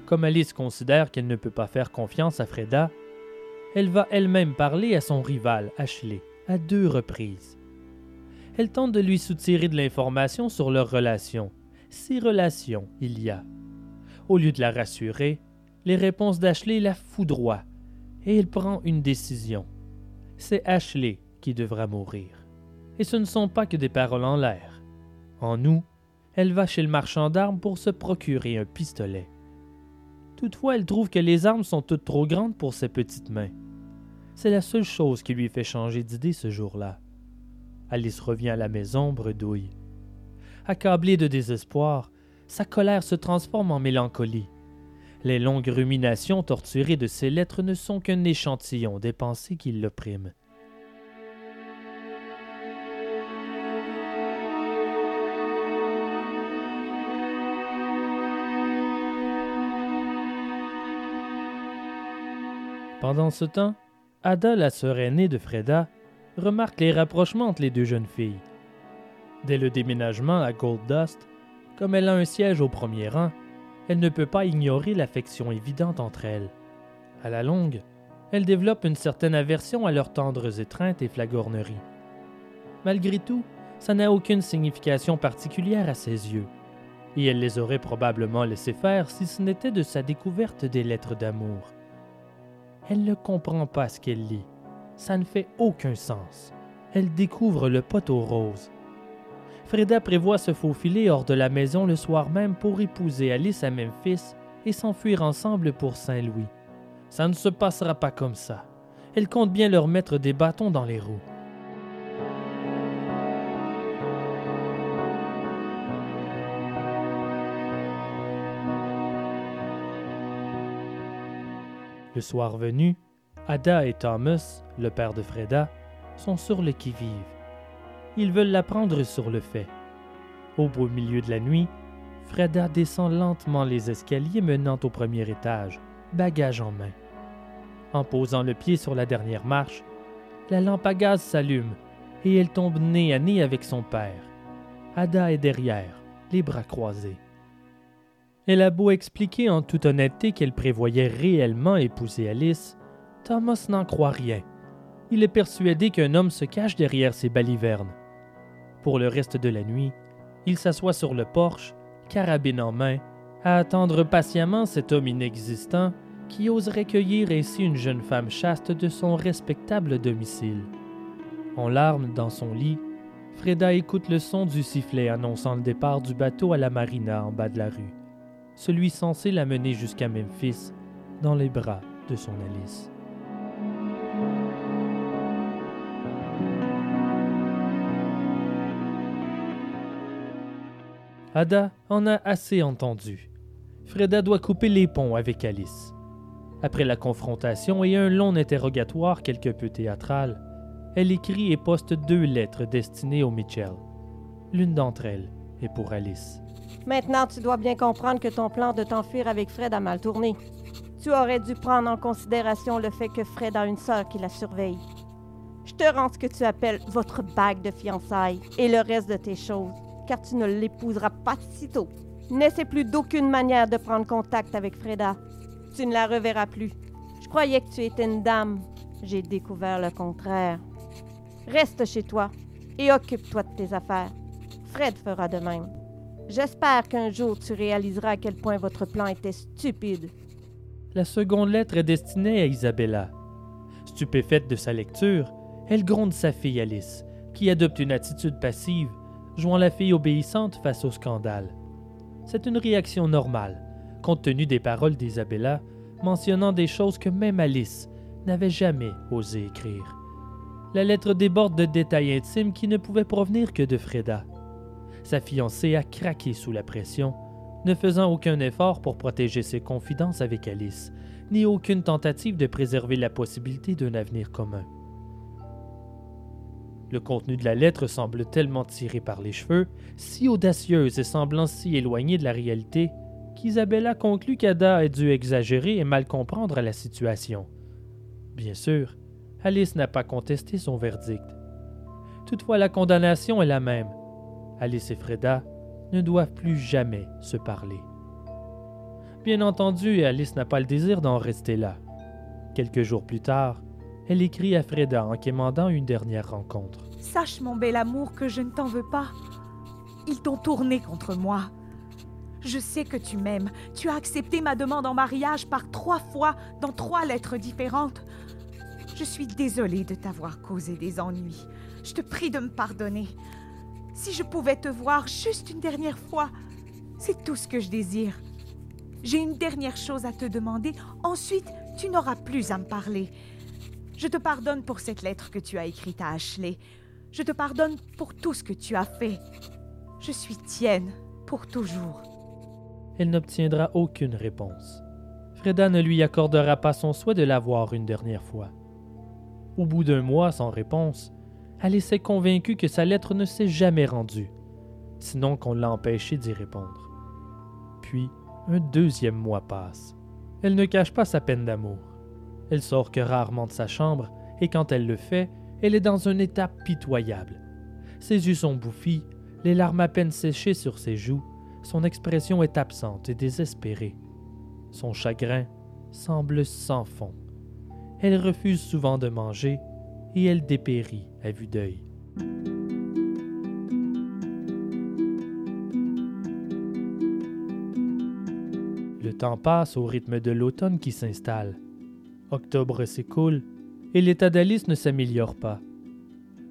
Comme Alice considère qu'elle ne peut pas faire confiance à Freda, elle va elle-même parler à son rival, Ashley, à deux reprises. Elle tente de lui soutirer de l'information sur leur relation. Si relation il y a. Au lieu de la rassurer, les réponses d'Ashley la foudroient et il prend une décision. C'est Ashley qui devra mourir. Et ce ne sont pas que des paroles en l'air. En nous, elle va chez le marchand d'armes pour se procurer un pistolet. Toutefois, elle trouve que les armes sont toutes trop grandes pour ses petites mains. C'est la seule chose qui lui fait changer d'idée ce jour-là. Alice revient à la maison bredouille. Accablée de désespoir, sa colère se transforme en mélancolie. Les longues ruminations torturées de ses lettres ne sont qu'un échantillon des pensées qui l'oppriment. Pendant ce temps, Ada, la sœur aînée de Freda, remarque les rapprochements entre les deux jeunes filles. Dès le déménagement à Gold Dust, comme elle a un siège au premier rang, elle ne peut pas ignorer l'affection évidente entre elles. À la longue, elle développe une certaine aversion à leurs tendres étreintes et flagorneries. Malgré tout, ça n'a aucune signification particulière à ses yeux, et elle les aurait probablement laissés faire si ce n'était de sa découverte des lettres d'amour. Elle ne comprend pas ce qu'elle lit. Ça ne fait aucun sens. Elle découvre le poteau rose. Freda prévoit se faufiler hors de la maison le soir même pour épouser Alice à Memphis et s'enfuir ensemble pour Saint-Louis. Ça ne se passera pas comme ça. Elle compte bien leur mettre des bâtons dans les roues. Le soir venu, Ada et Thomas, le père de Freda, sont sur le qui-vive. Ils veulent l'apprendre sur le fait. Au beau milieu de la nuit, Freda descend lentement les escaliers menant au premier étage, bagage en main. En posant le pied sur la dernière marche, la lampe à gaz s'allume et elle tombe nez à nez avec son père. Ada est derrière, les bras croisés. Elle a beau expliquer en toute honnêteté qu'elle prévoyait réellement épouser Alice, Thomas n'en croit rien. Il est persuadé qu'un homme se cache derrière ses balivernes. Pour le reste de la nuit, il s'assoit sur le porche, carabine en main, à attendre patiemment cet homme inexistant qui oserait cueillir ainsi une jeune femme chaste de son respectable domicile. En larmes dans son lit, Freda écoute le son du sifflet annonçant le départ du bateau à la marina en bas de la rue celui censé la mener jusqu'à Memphis, dans les bras de son Alice. Ada en a assez entendu. Freda doit couper les ponts avec Alice. Après la confrontation et un long interrogatoire quelque peu théâtral, elle écrit et poste deux lettres destinées au Mitchell. L'une d'entre elles est pour Alice. Maintenant, tu dois bien comprendre que ton plan de t'enfuir avec Fred a mal tourné. Tu aurais dû prendre en considération le fait que Fred a une sœur qui la surveille. Je te rends ce que tu appelles votre bague de fiançailles et le reste de tes choses, car tu ne l'épouseras pas si tôt. N'essaie plus d'aucune manière de prendre contact avec Freda. Tu ne la reverras plus. Je croyais que tu étais une dame. J'ai découvert le contraire. Reste chez toi et occupe-toi de tes affaires. Fred fera de même. J'espère qu'un jour tu réaliseras à quel point votre plan était stupide. La seconde lettre est destinée à Isabella. Stupéfaite de sa lecture, elle gronde sa fille Alice, qui adopte une attitude passive, jouant la fille obéissante face au scandale. C'est une réaction normale, compte tenu des paroles d'Isabella mentionnant des choses que même Alice n'avait jamais osé écrire. La lettre déborde de détails intimes qui ne pouvaient provenir que de Freda sa fiancée a craqué sous la pression, ne faisant aucun effort pour protéger ses confidences avec Alice, ni aucune tentative de préserver la possibilité d'un avenir commun. Le contenu de la lettre semble tellement tiré par les cheveux, si audacieuse et semblant si éloignée de la réalité, qu'Isabella conclut qu'Ada a dû exagérer et mal comprendre la situation. Bien sûr, Alice n'a pas contesté son verdict. Toutefois, la condamnation est la même, Alice et Freda ne doivent plus jamais se parler. Bien entendu, Alice n'a pas le désir d'en rester là. Quelques jours plus tard, Elle écrit à Freda en quémandant une dernière rencontre. Sache, mon bel amour, que je ne t'en veux pas. Ils t'ont tourné contre moi. Je sais que tu m'aimes. Tu as accepté ma demande en mariage par trois fois dans trois lettres différentes. Je suis désolée de t'avoir causé des ennuis. Je te prie de me pardonner. Si je pouvais te voir juste une dernière fois, c'est tout ce que je désire. J'ai une dernière chose à te demander. Ensuite, tu n'auras plus à me parler. Je te pardonne pour cette lettre que tu as écrite à Ashley. Je te pardonne pour tout ce que tu as fait. Je suis tienne pour toujours. Elle n'obtiendra aucune réponse. Freda ne lui accordera pas son souhait de la voir une dernière fois. Au bout d'un mois sans réponse, Alice est convaincue que sa lettre ne s'est jamais rendue, sinon qu'on l'a empêchée d'y répondre. Puis, un deuxième mois passe. Elle ne cache pas sa peine d'amour. Elle sort que rarement de sa chambre, et quand elle le fait, elle est dans un état pitoyable. Ses yeux sont bouffis, les larmes à peine séchées sur ses joues, son expression est absente et désespérée. Son chagrin semble sans fond. Elle refuse souvent de manger et elle dépérit vue d'œil. Le temps passe au rythme de l'automne qui s'installe. Octobre s'écoule et l'état d'Alice ne s'améliore pas.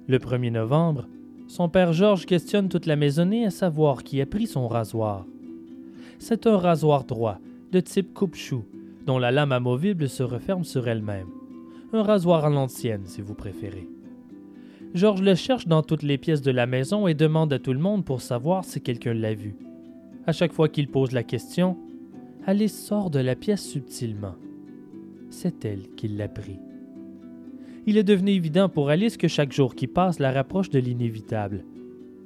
Le 1er novembre, son père Georges questionne toute la maisonnée à savoir qui a pris son rasoir. C'est un rasoir droit, de type coupe-chou, dont la lame amovible se referme sur elle-même. Un rasoir à l'ancienne, si vous préférez. Georges le cherche dans toutes les pièces de la maison et demande à tout le monde pour savoir si quelqu'un l'a vu. À chaque fois qu'il pose la question, Alice sort de la pièce subtilement. C'est elle qui l'a pris. Il est devenu évident pour Alice que chaque jour qui passe la rapproche de l'inévitable.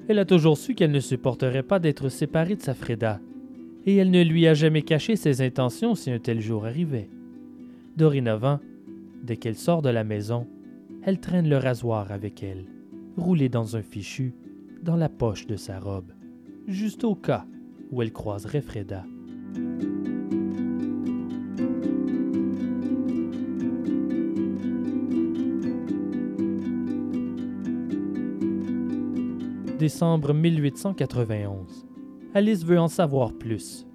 Elle a toujours su qu'elle ne supporterait pas d'être séparée de sa Freda, et elle ne lui a jamais caché ses intentions si un tel jour arrivait. Dorénavant, dès qu'elle sort de la maison, elle traîne le rasoir avec elle, roulé dans un fichu, dans la poche de sa robe, juste au cas où elle croiserait Freda. Décembre 1891. Alice veut en savoir plus.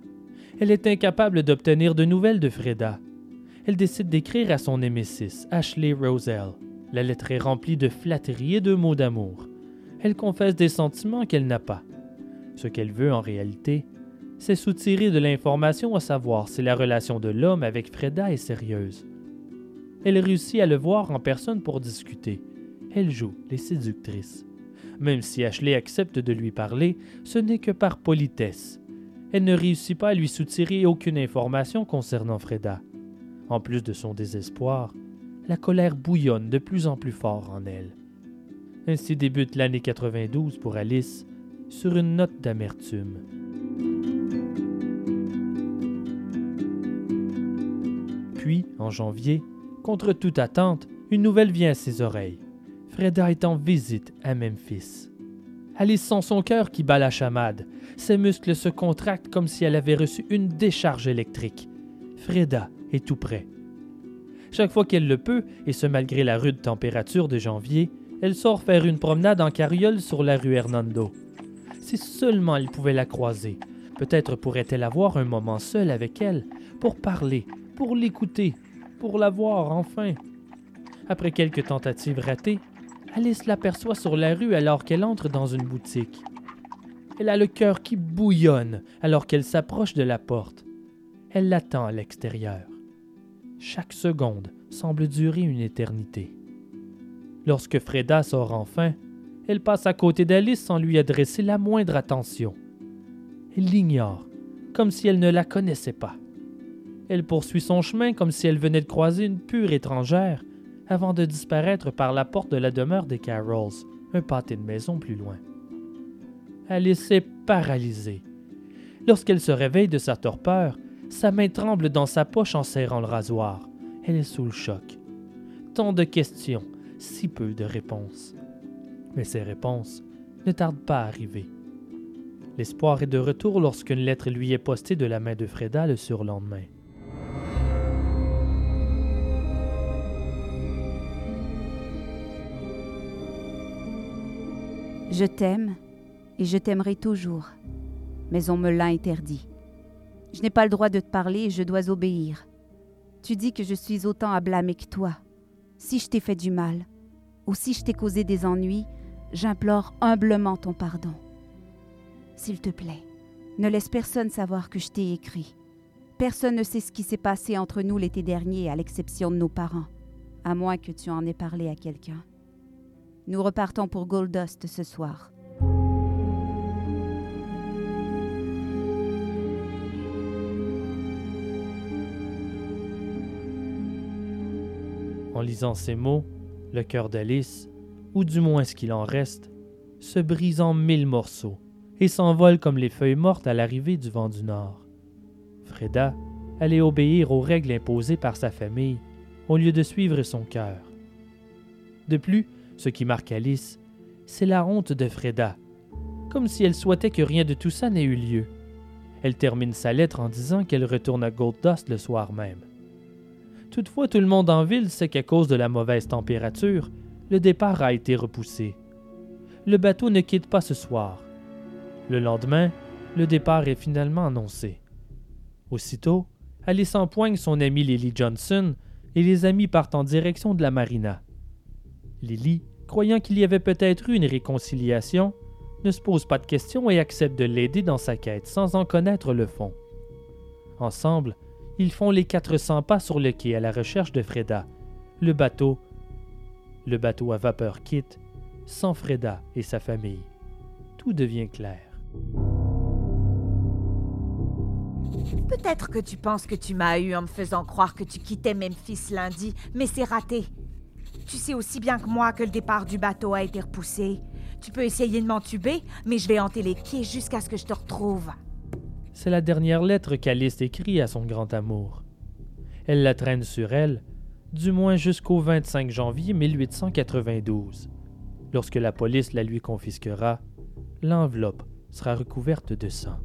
Elle est incapable d'obtenir de nouvelles de Freda. Elle décide d'écrire à son némésis, Ashley Roselle. La lettre est remplie de flatteries et de mots d'amour. Elle confesse des sentiments qu'elle n'a pas. Ce qu'elle veut en réalité, c'est soutirer de l'information à savoir si la relation de l'homme avec Freda est sérieuse. Elle réussit à le voir en personne pour discuter. Elle joue les séductrices. Même si Ashley accepte de lui parler, ce n'est que par politesse. Elle ne réussit pas à lui soutirer aucune information concernant Freda. En plus de son désespoir, la colère bouillonne de plus en plus fort en elle. Ainsi débute l'année 92 pour Alice sur une note d'amertume. Puis, en janvier, contre toute attente, une nouvelle vient à ses oreilles. Freda est en visite à Memphis. Alice sent son cœur qui bat la chamade. Ses muscles se contractent comme si elle avait reçu une décharge électrique. Freda est tout près. Chaque fois qu'elle le peut, et ce malgré la rude température de janvier, elle sort faire une promenade en carriole sur la rue Hernando. Si seulement elle pouvait la croiser, peut-être pourrait-elle avoir un moment seul avec elle, pour parler, pour l'écouter, pour la voir enfin. Après quelques tentatives ratées, Alice l'aperçoit sur la rue alors qu'elle entre dans une boutique. Elle a le cœur qui bouillonne alors qu'elle s'approche de la porte. Elle l'attend à l'extérieur. Chaque seconde semble durer une éternité. Lorsque Freda sort enfin, elle passe à côté d'Alice sans lui adresser la moindre attention. Elle l'ignore, comme si elle ne la connaissait pas. Elle poursuit son chemin comme si elle venait de croiser une pure étrangère, avant de disparaître par la porte de la demeure des Carrolls, un pâté de maison plus loin. Alice est paralysée. Lorsqu'elle se réveille de sa torpeur, sa main tremble dans sa poche en serrant le rasoir. Elle est sous le choc. Tant de questions, si peu de réponses. Mais ces réponses ne tardent pas à arriver. L'espoir est de retour lorsqu'une lettre lui est postée de la main de Freda le surlendemain. Je t'aime et je t'aimerai toujours, mais on me l'a interdit. Je n'ai pas le droit de te parler et je dois obéir. Tu dis que je suis autant à blâmer que toi. Si je t'ai fait du mal, ou si je t'ai causé des ennuis, j'implore humblement ton pardon. S'il te plaît, ne laisse personne savoir que je t'ai écrit. Personne ne sait ce qui s'est passé entre nous l'été dernier, à l'exception de nos parents, à moins que tu en aies parlé à quelqu'un. Nous repartons pour Goldust ce soir. Lisant ces mots, le cœur d'Alice, ou du moins ce qu'il en reste, se brise en mille morceaux et s'envole comme les feuilles mortes à l'arrivée du vent du nord. Freda allait obéir aux règles imposées par sa famille au lieu de suivre son cœur. De plus, ce qui marque Alice, c'est la honte de Freda, comme si elle souhaitait que rien de tout ça n'ait eu lieu. Elle termine sa lettre en disant qu'elle retourne à Gold Dust le soir même. Toutefois, tout le monde en ville sait qu'à cause de la mauvaise température, le départ a été repoussé. Le bateau ne quitte pas ce soir. Le lendemain, le départ est finalement annoncé. Aussitôt, Alice empoigne son amie Lily Johnson et les amis partent en direction de la marina. Lily, croyant qu'il y avait peut-être eu une réconciliation, ne se pose pas de questions et accepte de l'aider dans sa quête sans en connaître le fond. Ensemble, ils font les 400 pas sur le quai à la recherche de Freda. Le bateau, le bateau à vapeur quitte, sans Freda et sa famille. Tout devient clair. Peut-être que tu penses que tu m'as eu en me faisant croire que tu quittais Memphis lundi, mais c'est raté. Tu sais aussi bien que moi que le départ du bateau a été repoussé. Tu peux essayer de m'entuber, mais je vais hanter les quais jusqu'à ce que je te retrouve. C'est la dernière lettre qu'Alice écrit à son grand amour. Elle la traîne sur elle, du moins jusqu'au 25 janvier 1892. Lorsque la police la lui confisquera, l'enveloppe sera recouverte de sang.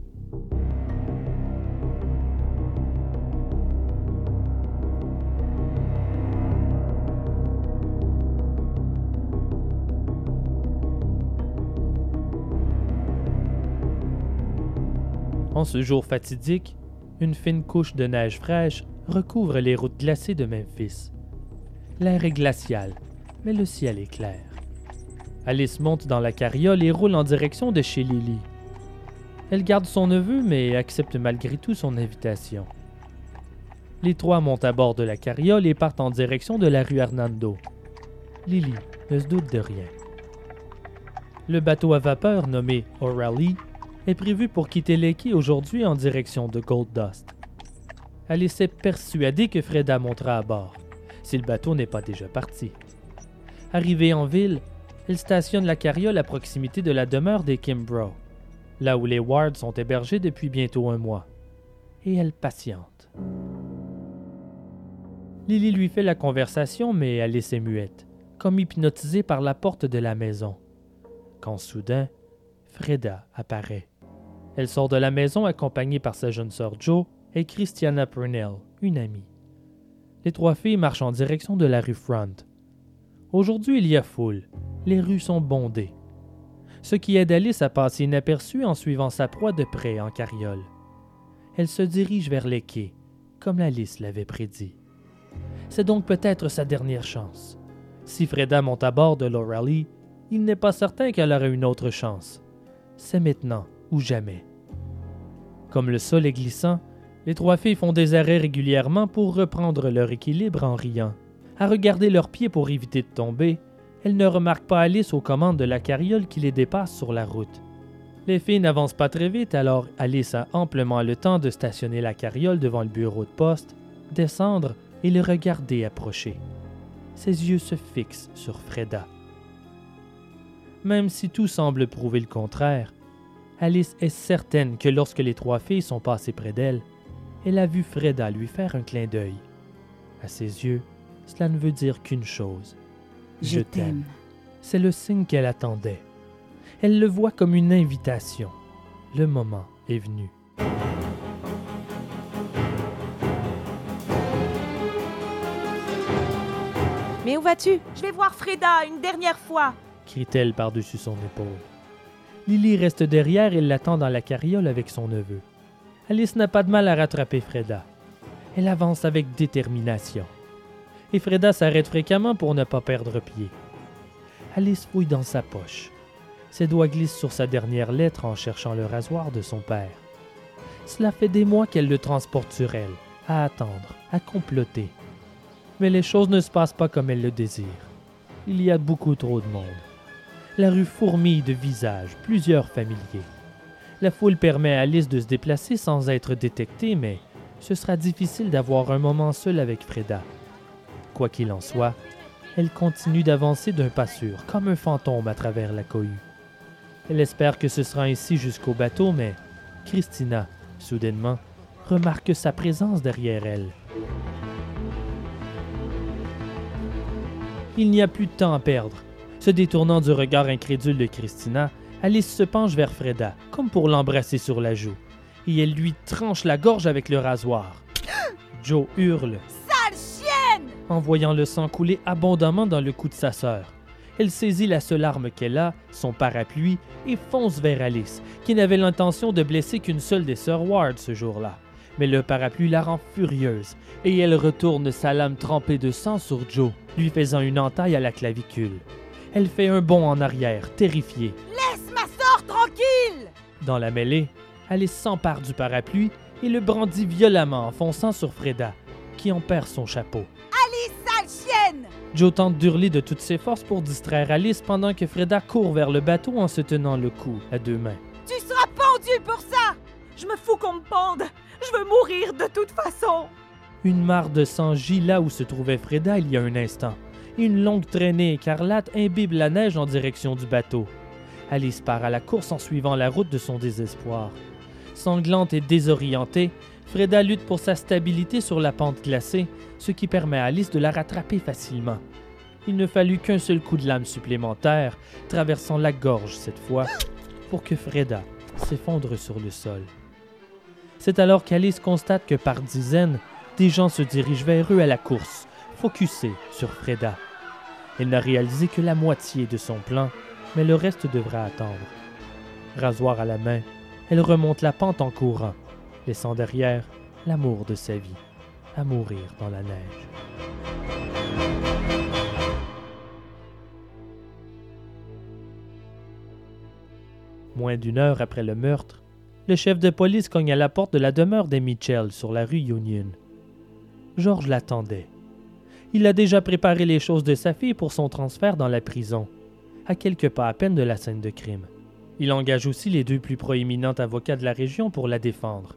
Ce jour fatidique, une fine couche de neige fraîche recouvre les routes glacées de Memphis. L'air est glacial, mais le ciel est clair. Alice monte dans la carriole et roule en direction de chez Lily. Elle garde son neveu, mais accepte malgré tout son invitation. Les trois montent à bord de la carriole et partent en direction de la rue Hernando. Lily ne se doute de rien. Le bateau à vapeur nommé O'Reilly est prévu pour quitter quais aujourd'hui en direction de Gold Dust. Alice est persuadée que Freda montera à bord, si le bateau n'est pas déjà parti. Arrivée en ville, elle stationne la carriole à proximité de la demeure des Kimbrough, là où les Wards sont hébergés depuis bientôt un mois. Et elle patiente. Lily lui fait la conversation, mais Alice est muette, comme hypnotisée par la porte de la maison. Quand soudain, Freda apparaît. Elle sort de la maison accompagnée par sa jeune sœur Jo et Christiana Purnell, une amie. Les trois filles marchent en direction de la rue Front. Aujourd'hui, il y a foule. Les rues sont bondées. Ce qui aide Alice à passer inaperçue en suivant sa proie de près en carriole. Elle se dirige vers les quais, comme Alice l'avait prédit. C'est donc peut-être sa dernière chance. Si Freda monte à bord de l'O'Reilly, il n'est pas certain qu'elle aurait une autre chance. C'est maintenant ou jamais. Comme le sol est glissant, les trois filles font des arrêts régulièrement pour reprendre leur équilibre en riant. À regarder leurs pieds pour éviter de tomber, elles ne remarquent pas Alice aux commandes de la carriole qui les dépasse sur la route. Les filles n'avancent pas très vite, alors Alice a amplement le temps de stationner la carriole devant le bureau de poste, descendre et le regarder approcher. Ses yeux se fixent sur Freda. Même si tout semble prouver le contraire, Alice est certaine que lorsque les trois filles sont passées près d'elle, elle a vu Freda lui faire un clin d'œil. À ses yeux, cela ne veut dire qu'une chose. Je t'aime. C'est le signe qu'elle attendait. Elle le voit comme une invitation. Le moment est venu. Mais où vas-tu? Je vais voir Freda une dernière fois. Crie-t-elle par-dessus son épaule. Lily reste derrière et l'attend dans la carriole avec son neveu. Alice n'a pas de mal à rattraper Freda. Elle avance avec détermination. Et Freda s'arrête fréquemment pour ne pas perdre pied. Alice fouille dans sa poche. Ses doigts glissent sur sa dernière lettre en cherchant le rasoir de son père. Cela fait des mois qu'elle le transporte sur elle, à attendre, à comploter. Mais les choses ne se passent pas comme elle le désire. Il y a beaucoup trop de monde. La rue fourmille de visages, plusieurs familiers. La foule permet à Alice de se déplacer sans être détectée, mais ce sera difficile d'avoir un moment seul avec Freda. Quoi qu'il en soit, elle continue d'avancer d'un pas sûr, comme un fantôme à travers la cohue. Elle espère que ce sera ainsi jusqu'au bateau, mais Christina, soudainement, remarque sa présence derrière elle. Il n'y a plus de temps à perdre. Se détournant du regard incrédule de Christina, Alice se penche vers Freda, comme pour l'embrasser sur la joue, et elle lui tranche la gorge avec le rasoir. Joe hurle, Sale chienne en voyant le sang couler abondamment dans le cou de sa sœur. Elle saisit la seule arme qu'elle a, son parapluie, et fonce vers Alice, qui n'avait l'intention de blesser qu'une seule des sœurs Ward ce jour-là. Mais le parapluie la rend furieuse, et elle retourne sa lame trempée de sang sur Joe, lui faisant une entaille à la clavicule. Elle fait un bond en arrière, terrifiée. Laisse ma sœur tranquille Dans la mêlée, Alice s'empare du parapluie et le brandit violemment en fonçant sur Freda, qui en perd son chapeau. Alice, sale chienne Joe tente d'hurler de toutes ses forces pour distraire Alice pendant que Freda court vers le bateau en se tenant le cou à deux mains. Tu seras pendu pour ça Je me fous qu'on me pende Je veux mourir de toute façon Une mare de sang gît là où se trouvait Freda il y a un instant. Une longue traînée écarlate imbibe la neige en direction du bateau. Alice part à la course en suivant la route de son désespoir. Sanglante et désorientée, Freda lutte pour sa stabilité sur la pente glacée, ce qui permet à Alice de la rattraper facilement. Il ne fallut qu'un seul coup de lame supplémentaire, traversant la gorge cette fois, pour que Freda s'effondre sur le sol. C'est alors qu'Alice constate que par dizaines, des gens se dirigent vers eux à la course, focusés sur Freda. Elle n'a réalisé que la moitié de son plan, mais le reste devra attendre. Rasoir à la main, elle remonte la pente en courant, laissant derrière l'amour de sa vie, à mourir dans la neige. Moins d'une heure après le meurtre, le chef de police cogne à la porte de la demeure des Mitchell sur la rue Union. George l'attendait. Il a déjà préparé les choses de sa fille pour son transfert dans la prison, à quelques pas à peine de la scène de crime. Il engage aussi les deux plus proéminents avocats de la région pour la défendre.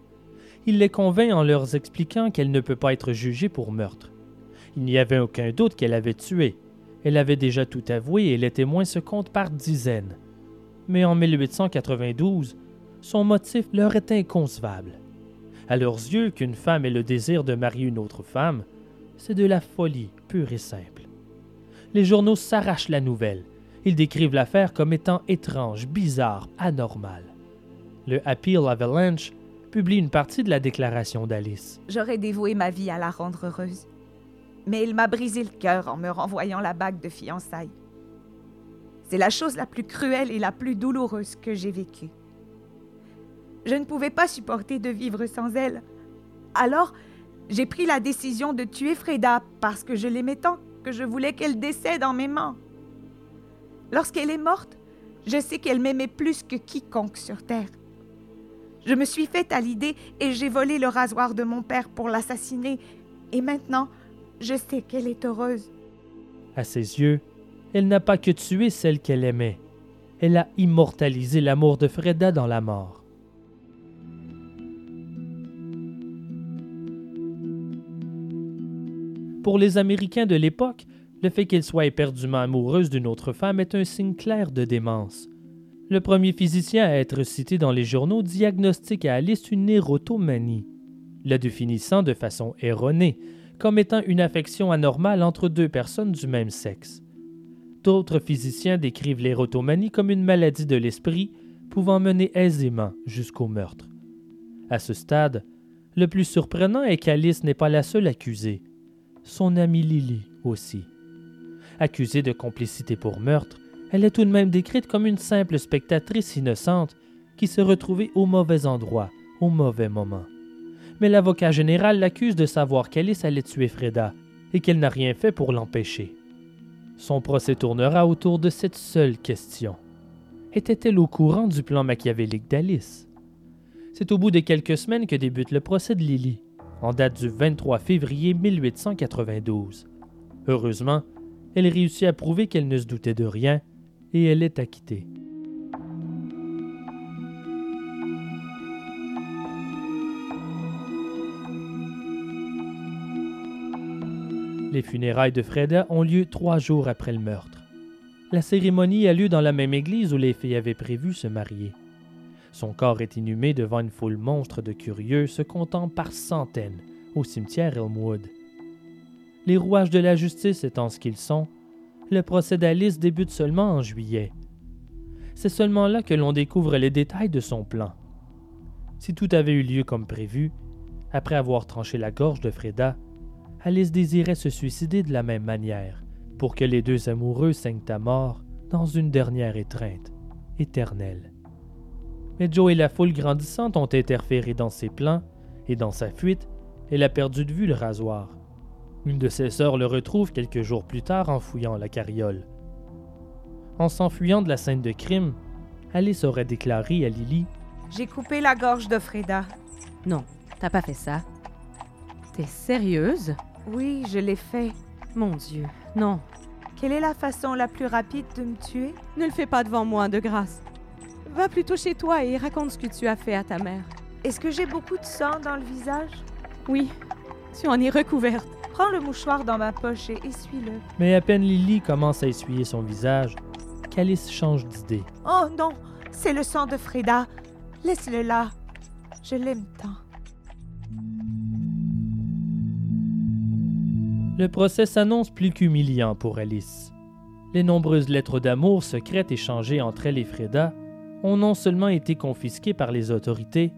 Il les convainc en leur expliquant qu'elle ne peut pas être jugée pour meurtre. Il n'y avait aucun doute qu'elle avait tué. Elle avait déjà tout avoué et les témoins se comptent par dizaines. Mais en 1892, son motif leur est inconcevable. À leurs yeux, qu'une femme ait le désir de marier une autre femme, c'est de la folie pure et simple. Les journaux s'arrachent la nouvelle. Ils décrivent l'affaire comme étant étrange, bizarre, anormale. Le Appeal Avalanche publie une partie de la déclaration d'Alice. J'aurais dévoué ma vie à la rendre heureuse. Mais il m'a brisé le cœur en me renvoyant la bague de fiançailles. C'est la chose la plus cruelle et la plus douloureuse que j'ai vécue. Je ne pouvais pas supporter de vivre sans elle. Alors, j'ai pris la décision de tuer Freda parce que je l'aimais tant que je voulais qu'elle décède en m'aimant. Lorsqu'elle est morte, je sais qu'elle m'aimait plus que quiconque sur Terre. Je me suis faite à l'idée et j'ai volé le rasoir de mon père pour l'assassiner. Et maintenant, je sais qu'elle est heureuse. À ses yeux, elle n'a pas que tué celle qu'elle aimait. Elle a immortalisé l'amour de Freda dans la mort. Pour les Américains de l'époque, le fait qu'elle soit éperdument amoureuse d'une autre femme est un signe clair de démence. Le premier physicien à être cité dans les journaux diagnostique à Alice une érotomanie, la définissant de façon erronée comme étant une affection anormale entre deux personnes du même sexe. D'autres physiciens décrivent l'érotomanie comme une maladie de l'esprit pouvant mener aisément jusqu'au meurtre. À ce stade, le plus surprenant est qu'Alice n'est pas la seule accusée. Son amie Lily aussi. Accusée de complicité pour meurtre, Elle est tout de même décrite comme une simple spectatrice innocente qui se retrouvait au mauvais endroit, au mauvais moment. Mais l'avocat général l'accuse de savoir qu'Alice allait tuer Freda et qu'elle n'a rien fait pour l'empêcher. Son procès tournera autour de cette seule question. Était-elle au courant du plan machiavélique d'Alice? C'est au bout de quelques semaines que débute le procès de Lily, en date du 23 février 1892. Heureusement, elle réussit à prouver qu'elle ne se doutait de rien et elle est acquittée. Les funérailles de Freda ont lieu trois jours après le meurtre. La cérémonie a lieu dans la même église où les filles avaient prévu se marier. Son corps est inhumé devant une foule monstre de curieux se comptant par centaines au cimetière Elmwood. Les rouages de la justice étant ce qu'ils sont, le procès d'Alice débute seulement en juillet. C'est seulement là que l'on découvre les détails de son plan. Si tout avait eu lieu comme prévu, après avoir tranché la gorge de Freda, Alice désirait se suicider de la même manière, pour que les deux amoureux saignent à mort dans une dernière étreinte éternelle. Mais Joe et la foule grandissante ont interféré dans ses plans, et dans sa fuite, elle a perdu de vue le rasoir. Une de ses sœurs le retrouve quelques jours plus tard en fouillant la carriole. En s'enfuyant de la scène de crime, Alice aurait déclaré à Lily J'ai coupé la gorge de Freda. Non, t'as pas fait ça. T'es sérieuse? Oui, je l'ai fait. Mon Dieu, non. Quelle est la façon la plus rapide de me tuer? Ne le fais pas devant moi, de grâce. Va plutôt chez toi et raconte ce que tu as fait à ta mère. Est-ce que j'ai beaucoup de sang dans le visage? Oui, tu en es recouverte. Prends le mouchoir dans ma poche et essuie-le. Mais à peine Lily commence à essuyer son visage, qu'Alice change d'idée. Oh non, c'est le sang de Freda. Laisse-le là. Je l'aime tant. Le procès s'annonce plus qu'humiliant pour Alice. Les nombreuses lettres d'amour secrètes échangées entre elle et Freda ont non seulement été confisquées par les autorités,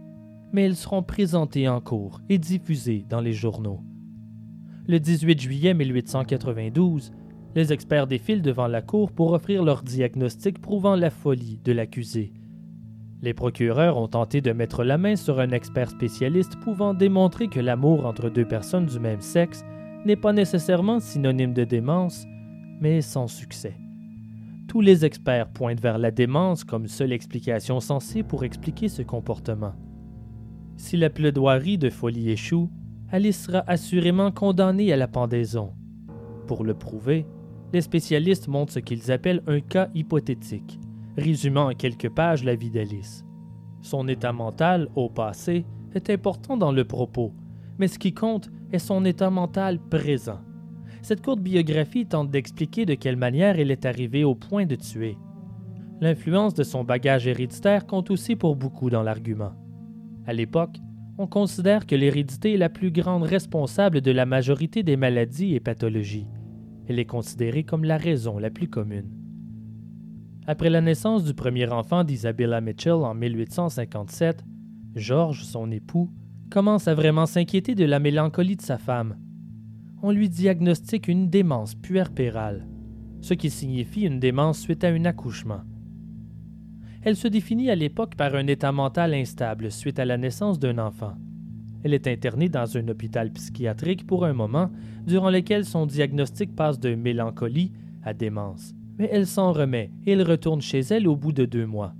mais elles seront présentées en cours et diffusées dans les journaux. Le 18 juillet 1892, les experts défilent devant la cour pour offrir leur diagnostic prouvant la folie de l'accusé. Les procureurs ont tenté de mettre la main sur un expert spécialiste pouvant démontrer que l'amour entre deux personnes du même sexe n'est pas nécessairement synonyme de démence, mais sans succès. Tous les experts pointent vers la démence comme seule explication sensée pour expliquer ce comportement. Si la plaidoirie de folie échoue, Alice sera assurément condamnée à la pendaison. Pour le prouver, les spécialistes montrent ce qu'ils appellent un cas hypothétique, résumant en quelques pages la vie d'Alice. Son état mental, au passé, est important dans le propos, mais ce qui compte est son état mental présent. Cette courte biographie tente d'expliquer de quelle manière elle est arrivée au point de tuer. L'influence de son bagage héréditaire compte aussi pour beaucoup dans l'argument. À l'époque, on considère que l'hérédité est la plus grande responsable de la majorité des maladies et pathologies. Elle est considérée comme la raison la plus commune. Après la naissance du premier enfant d'Isabella Mitchell en 1857, George, son époux, commence à vraiment s'inquiéter de la mélancolie de sa femme. On lui diagnostique une démence puerpérale, ce qui signifie une démence suite à un accouchement. Elle se définit à l'époque par un état mental instable suite à la naissance d'un enfant. Elle est internée dans un hôpital psychiatrique pour un moment, durant lequel son diagnostic passe de mélancolie à démence. Mais elle s'en remet et elle retourne chez elle au bout de deux mois,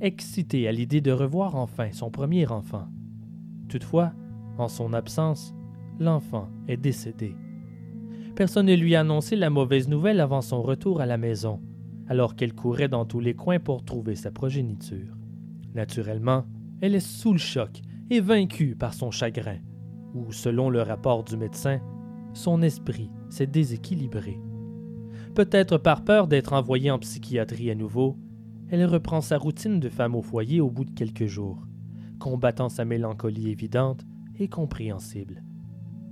excitée à l'idée de revoir enfin son premier enfant. Toutefois, en son absence, l'enfant est décédé. Personne ne lui a annoncé la mauvaise nouvelle avant son retour à la maison, alors qu'elle courait dans tous les coins pour trouver sa progéniture. Naturellement, elle est sous le choc et vaincue par son chagrin, ou, selon le rapport du médecin, son esprit s'est déséquilibré. Peut-être par peur d'être envoyée en psychiatrie à nouveau, elle reprend sa routine de femme au foyer au bout de quelques jours combattant sa mélancolie évidente et compréhensible.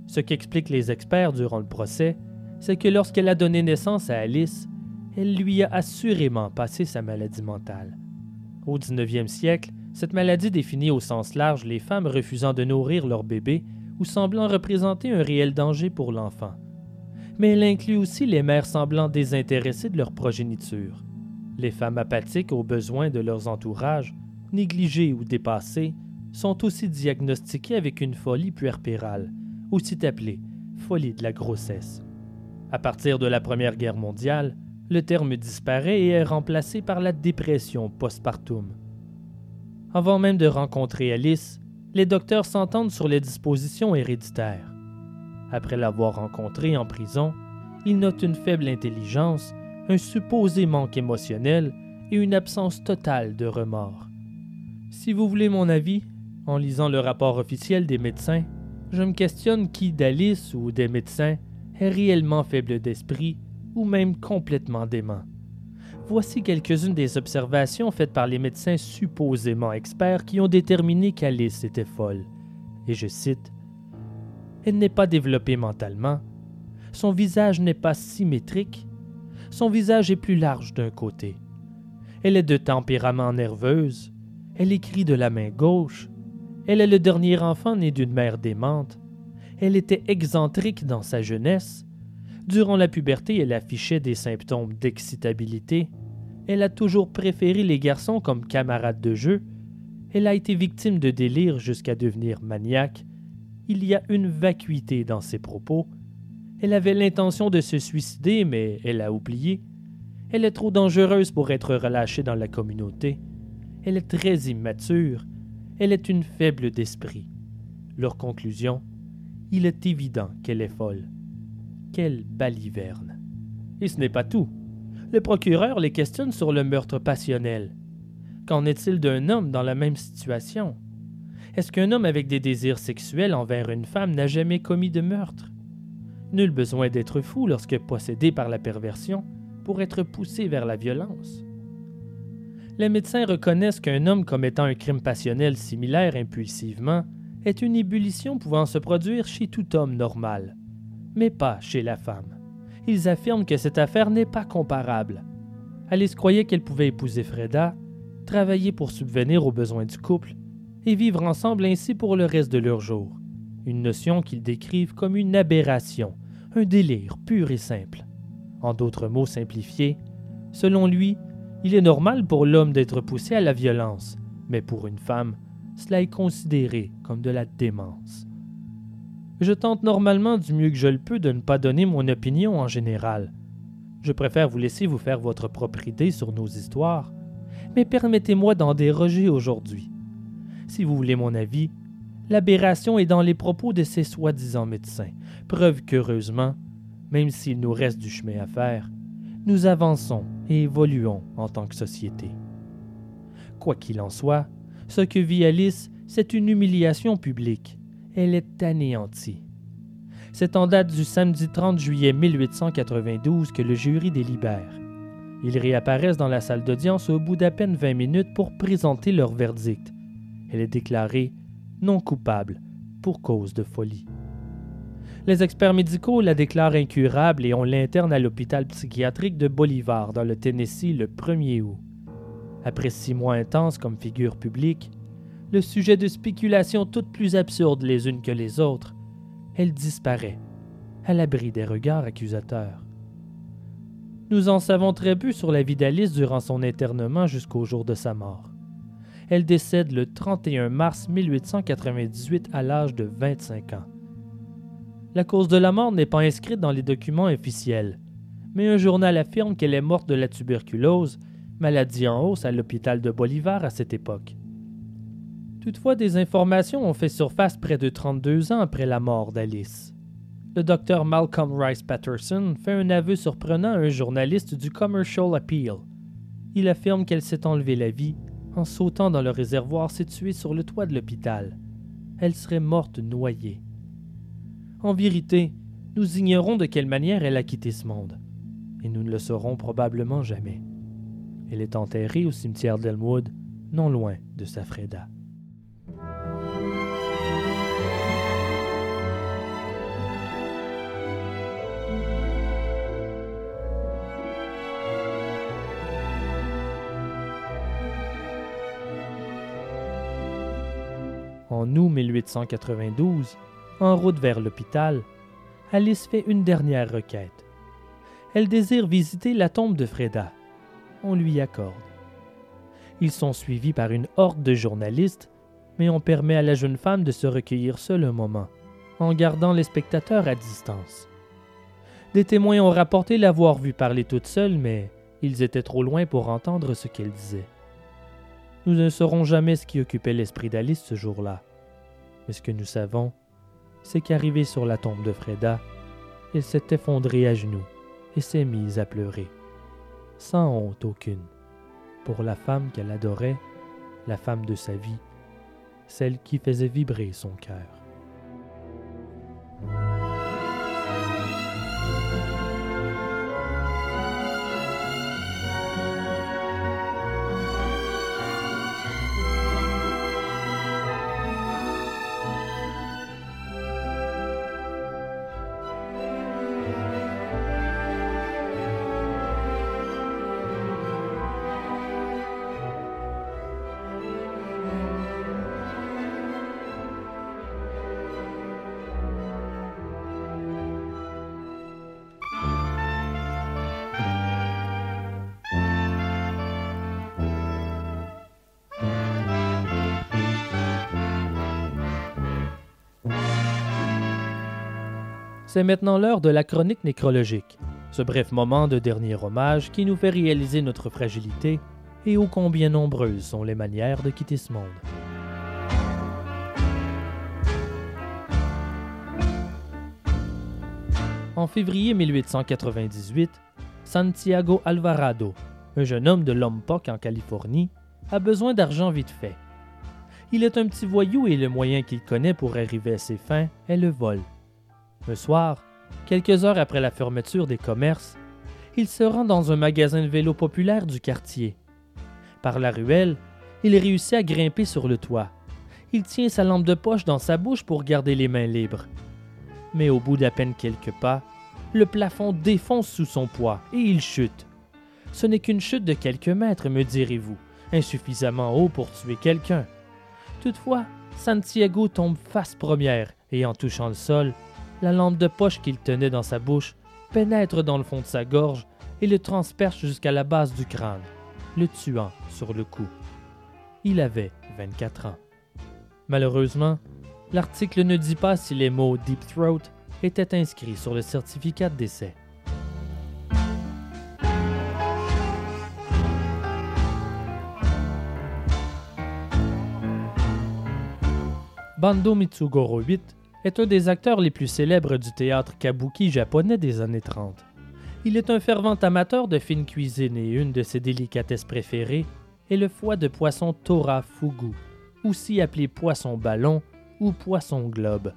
Ce qu'expliquent les experts durant le procès, c'est que lorsqu'elle a donné naissance à Alice, elle lui a assurément passé sa maladie mentale. Au 19e siècle, cette maladie définit au sens large les femmes refusant de nourrir leur bébé ou semblant représenter un réel danger pour l'enfant. Mais elle inclut aussi les mères semblant désintéressées de leur progéniture. Les femmes apathiques aux besoins de leurs entourages, négligées ou dépassées, sont aussi diagnostiquées avec une folie puerpérale, aussi appelée folie de la grossesse. À partir de la Première Guerre mondiale, le terme disparaît et est remplacé par la dépression postpartum. Avant même de rencontrer Alice, les docteurs s'entendent sur les dispositions héréditaires. Après l'avoir rencontrée en prison, ils notent une faible intelligence, un supposé manque émotionnel et une absence totale de remords. Si vous voulez mon avis, en lisant le rapport officiel des médecins, je me questionne qui d'Alice ou des médecins est réellement faible d'esprit ou même complètement dément. Voici quelques-unes des observations faites par les médecins supposément experts qui ont déterminé qu'Alice était folle. Et je cite Elle n'est pas développée mentalement. Son visage n'est pas symétrique. Son visage est plus large d'un côté. Elle est de tempérament nerveuse. Elle écrit de la main gauche. Elle est le dernier enfant né d'une mère démente. Elle était excentrique dans sa jeunesse. Durant la puberté, elle affichait des symptômes d'excitabilité. Elle a toujours préféré les garçons comme camarades de jeu. Elle a été victime de délire jusqu'à devenir maniaque. Il y a une vacuité dans ses propos. Elle avait l'intention de se suicider, mais elle a oublié. Elle est trop dangereuse pour être relâchée dans la communauté. Elle est très immature. Elle est une faible d'esprit. Leur conclusion Il est évident qu'elle est folle. Quelle baliverne. Et ce n'est pas tout. Le procureur les questionne sur le meurtre passionnel. Qu'en est-il d'un homme dans la même situation? Est-ce qu'un homme avec des désirs sexuels envers une femme n'a jamais commis de meurtre? Nul besoin d'être fou lorsque possédé par la perversion pour être poussé vers la violence. Les médecins reconnaissent qu'un homme commettant un crime passionnel similaire impulsivement est une ébullition pouvant se produire chez tout homme normal mais pas chez la femme. Ils affirment que cette affaire n'est pas comparable. Alice croyait qu'elle pouvait épouser Freda, travailler pour subvenir aux besoins du couple et vivre ensemble ainsi pour le reste de leurs jours. Une notion qu'ils décrivent comme une aberration, un délire pur et simple. En d'autres mots simplifiés, selon lui, il est normal pour l'homme d'être poussé à la violence, mais pour une femme, cela est considéré comme de la démence. Je tente normalement du mieux que je le peux de ne pas donner mon opinion en général. Je préfère vous laisser vous faire votre propre idée sur nos histoires, mais permettez-moi d'en déroger aujourd'hui. Si vous voulez mon avis, l'aberration est dans les propos de ces soi-disant médecins, preuve qu'heureusement, même s'il nous reste du chemin à faire, nous avançons et évoluons en tant que société. Quoi qu'il en soit, ce que vit Alice, c'est une humiliation publique elle est anéantie. C'est en date du samedi 30 juillet 1892 que le jury délibère. Ils réapparaissent dans la salle d'audience au bout d'à peine 20 minutes pour présenter leur verdict. Elle est déclarée non coupable pour cause de folie. Les experts médicaux la déclarent incurable et on l'interne à l'hôpital psychiatrique de Bolivar dans le Tennessee le 1er août. Après six mois intenses comme figure publique, le sujet de spéculations toutes plus absurdes les unes que les autres, elle disparaît, à l'abri des regards accusateurs. Nous en savons très peu sur la vie d'Alice durant son internement jusqu'au jour de sa mort. Elle décède le 31 mars 1898 à l'âge de 25 ans. La cause de la mort n'est pas inscrite dans les documents officiels, mais un journal affirme qu'elle est morte de la tuberculose, maladie en hausse à l'hôpital de Bolivar à cette époque. Toutefois, des informations ont fait surface près de 32 ans après la mort d'Alice. Le docteur Malcolm Rice Patterson fait un aveu surprenant à un journaliste du Commercial Appeal. Il affirme qu'elle s'est enlevée la vie en sautant dans le réservoir situé sur le toit de l'hôpital. Elle serait morte noyée. En vérité, nous ignorons de quelle manière elle a quitté ce monde, et nous ne le saurons probablement jamais. Elle est enterrée au cimetière d'Elmwood, non loin de Safreda. En août 1892, en route vers l'hôpital, Alice fait une dernière requête. Elle désire visiter la tombe de Freda. on lui accorde. Ils sont suivis par une horde de journalistes, mais on permet à la jeune femme de se recueillir seule un moment, en gardant les spectateurs à distance. Des témoins ont rapporté l'avoir vue parler toute seule, mais ils étaient trop loin pour entendre ce qu'elle disait. Nous ne saurons jamais ce qui occupait l'esprit d'Alice ce jour-là. Mais ce que nous savons, c'est qu'arrivée sur la tombe de Freda, elle s'est effondrée à genoux et s'est mise à pleurer, sans honte aucune, pour la femme qu'elle adorait, la femme de sa vie, celle qui faisait vibrer son cœur. C'est maintenant l'heure de la chronique nécrologique, ce bref moment de dernier hommage qui nous fait réaliser notre fragilité et ô combien nombreuses sont les manières de quitter ce monde. En février 1898, Santiago Alvarado, un jeune homme de Lompoc en Californie, a besoin d'argent vite fait. Il est un petit voyou et le moyen qu'il connaît pour arriver à ses fins est le vol. Soir, quelques heures après la fermeture des commerces, il se rend dans un magasin de vélo populaire du quartier. Par la ruelle, il réussit à grimper sur le toit. Il tient sa lampe de poche dans sa bouche pour garder les mains libres. Mais au bout d'à peine quelques pas, le plafond défonce sous son poids et il chute. Ce n'est qu'une chute de quelques mètres, me direz-vous, insuffisamment haut pour tuer quelqu'un. Toutefois, Santiago tombe face première et en touchant le sol, la lampe de poche qu'il tenait dans sa bouche pénètre dans le fond de sa gorge et le transperce jusqu'à la base du crâne, le tuant sur le coup. Il avait 24 ans. Malheureusement, l'article ne dit pas si les mots Deep Throat étaient inscrits sur le certificat de décès. Bando Mitsugoro 8 est un des acteurs les plus célèbres du théâtre kabuki japonais des années 30. Il est un fervent amateur de fine cuisine et une de ses délicatesses préférées est le foie de poisson Tora Fugu, aussi appelé poisson ballon ou poisson globe.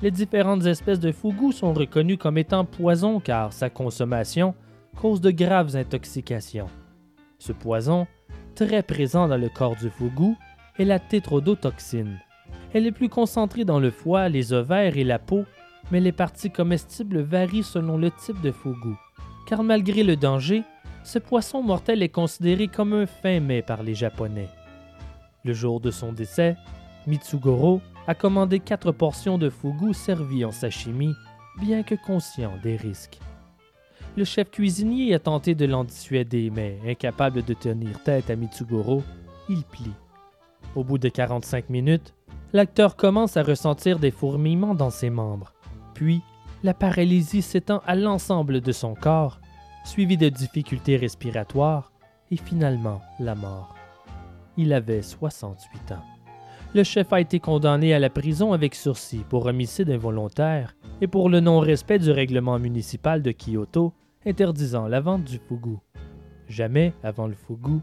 Les différentes espèces de fugu sont reconnues comme étant poison car sa consommation cause de graves intoxications. Ce poison, très présent dans le corps du fugu, est la tétrodotoxine, elle est plus concentrée dans le foie, les ovaires et la peau, mais les parties comestibles varient selon le type de fugu. Car malgré le danger, ce poisson mortel est considéré comme un fin mets par les Japonais. Le jour de son décès, Mitsugoro a commandé quatre portions de fugu servies en sashimi, bien que conscient des risques. Le chef cuisinier a tenté de l'en dissuader, mais incapable de tenir tête à Mitsugoro, il plie. Au bout de 45 minutes, l'acteur commence à ressentir des fourmillements dans ses membres. Puis, la paralysie s'étend à l'ensemble de son corps, suivi de difficultés respiratoires et finalement la mort. Il avait 68 ans. Le chef a été condamné à la prison avec sursis pour homicide involontaire et pour le non-respect du règlement municipal de Kyoto interdisant la vente du fugu. Jamais, avant le fugu,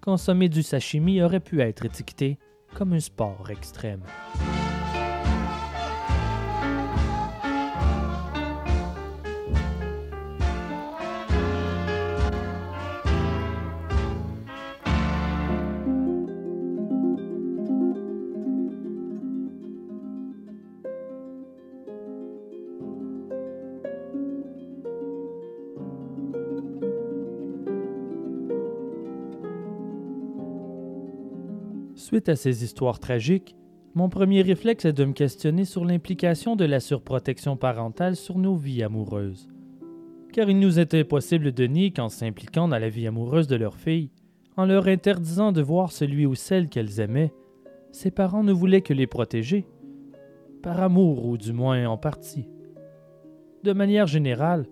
consommer du sashimi aurait pu être étiqueté comme un sport extrême. Suite à ces histoires tragiques, mon premier réflexe est de me questionner sur l'implication de la surprotection parentale sur nos vies amoureuses. car il nous était possible de nier qu'en s'impliquant dans la vie amoureuse de leur fille, en leur interdisant de voir celui ou celle qu'elles aimaient, ses parents ne voulaient que les protéger, par amour ou du moins en partie. De manière générale,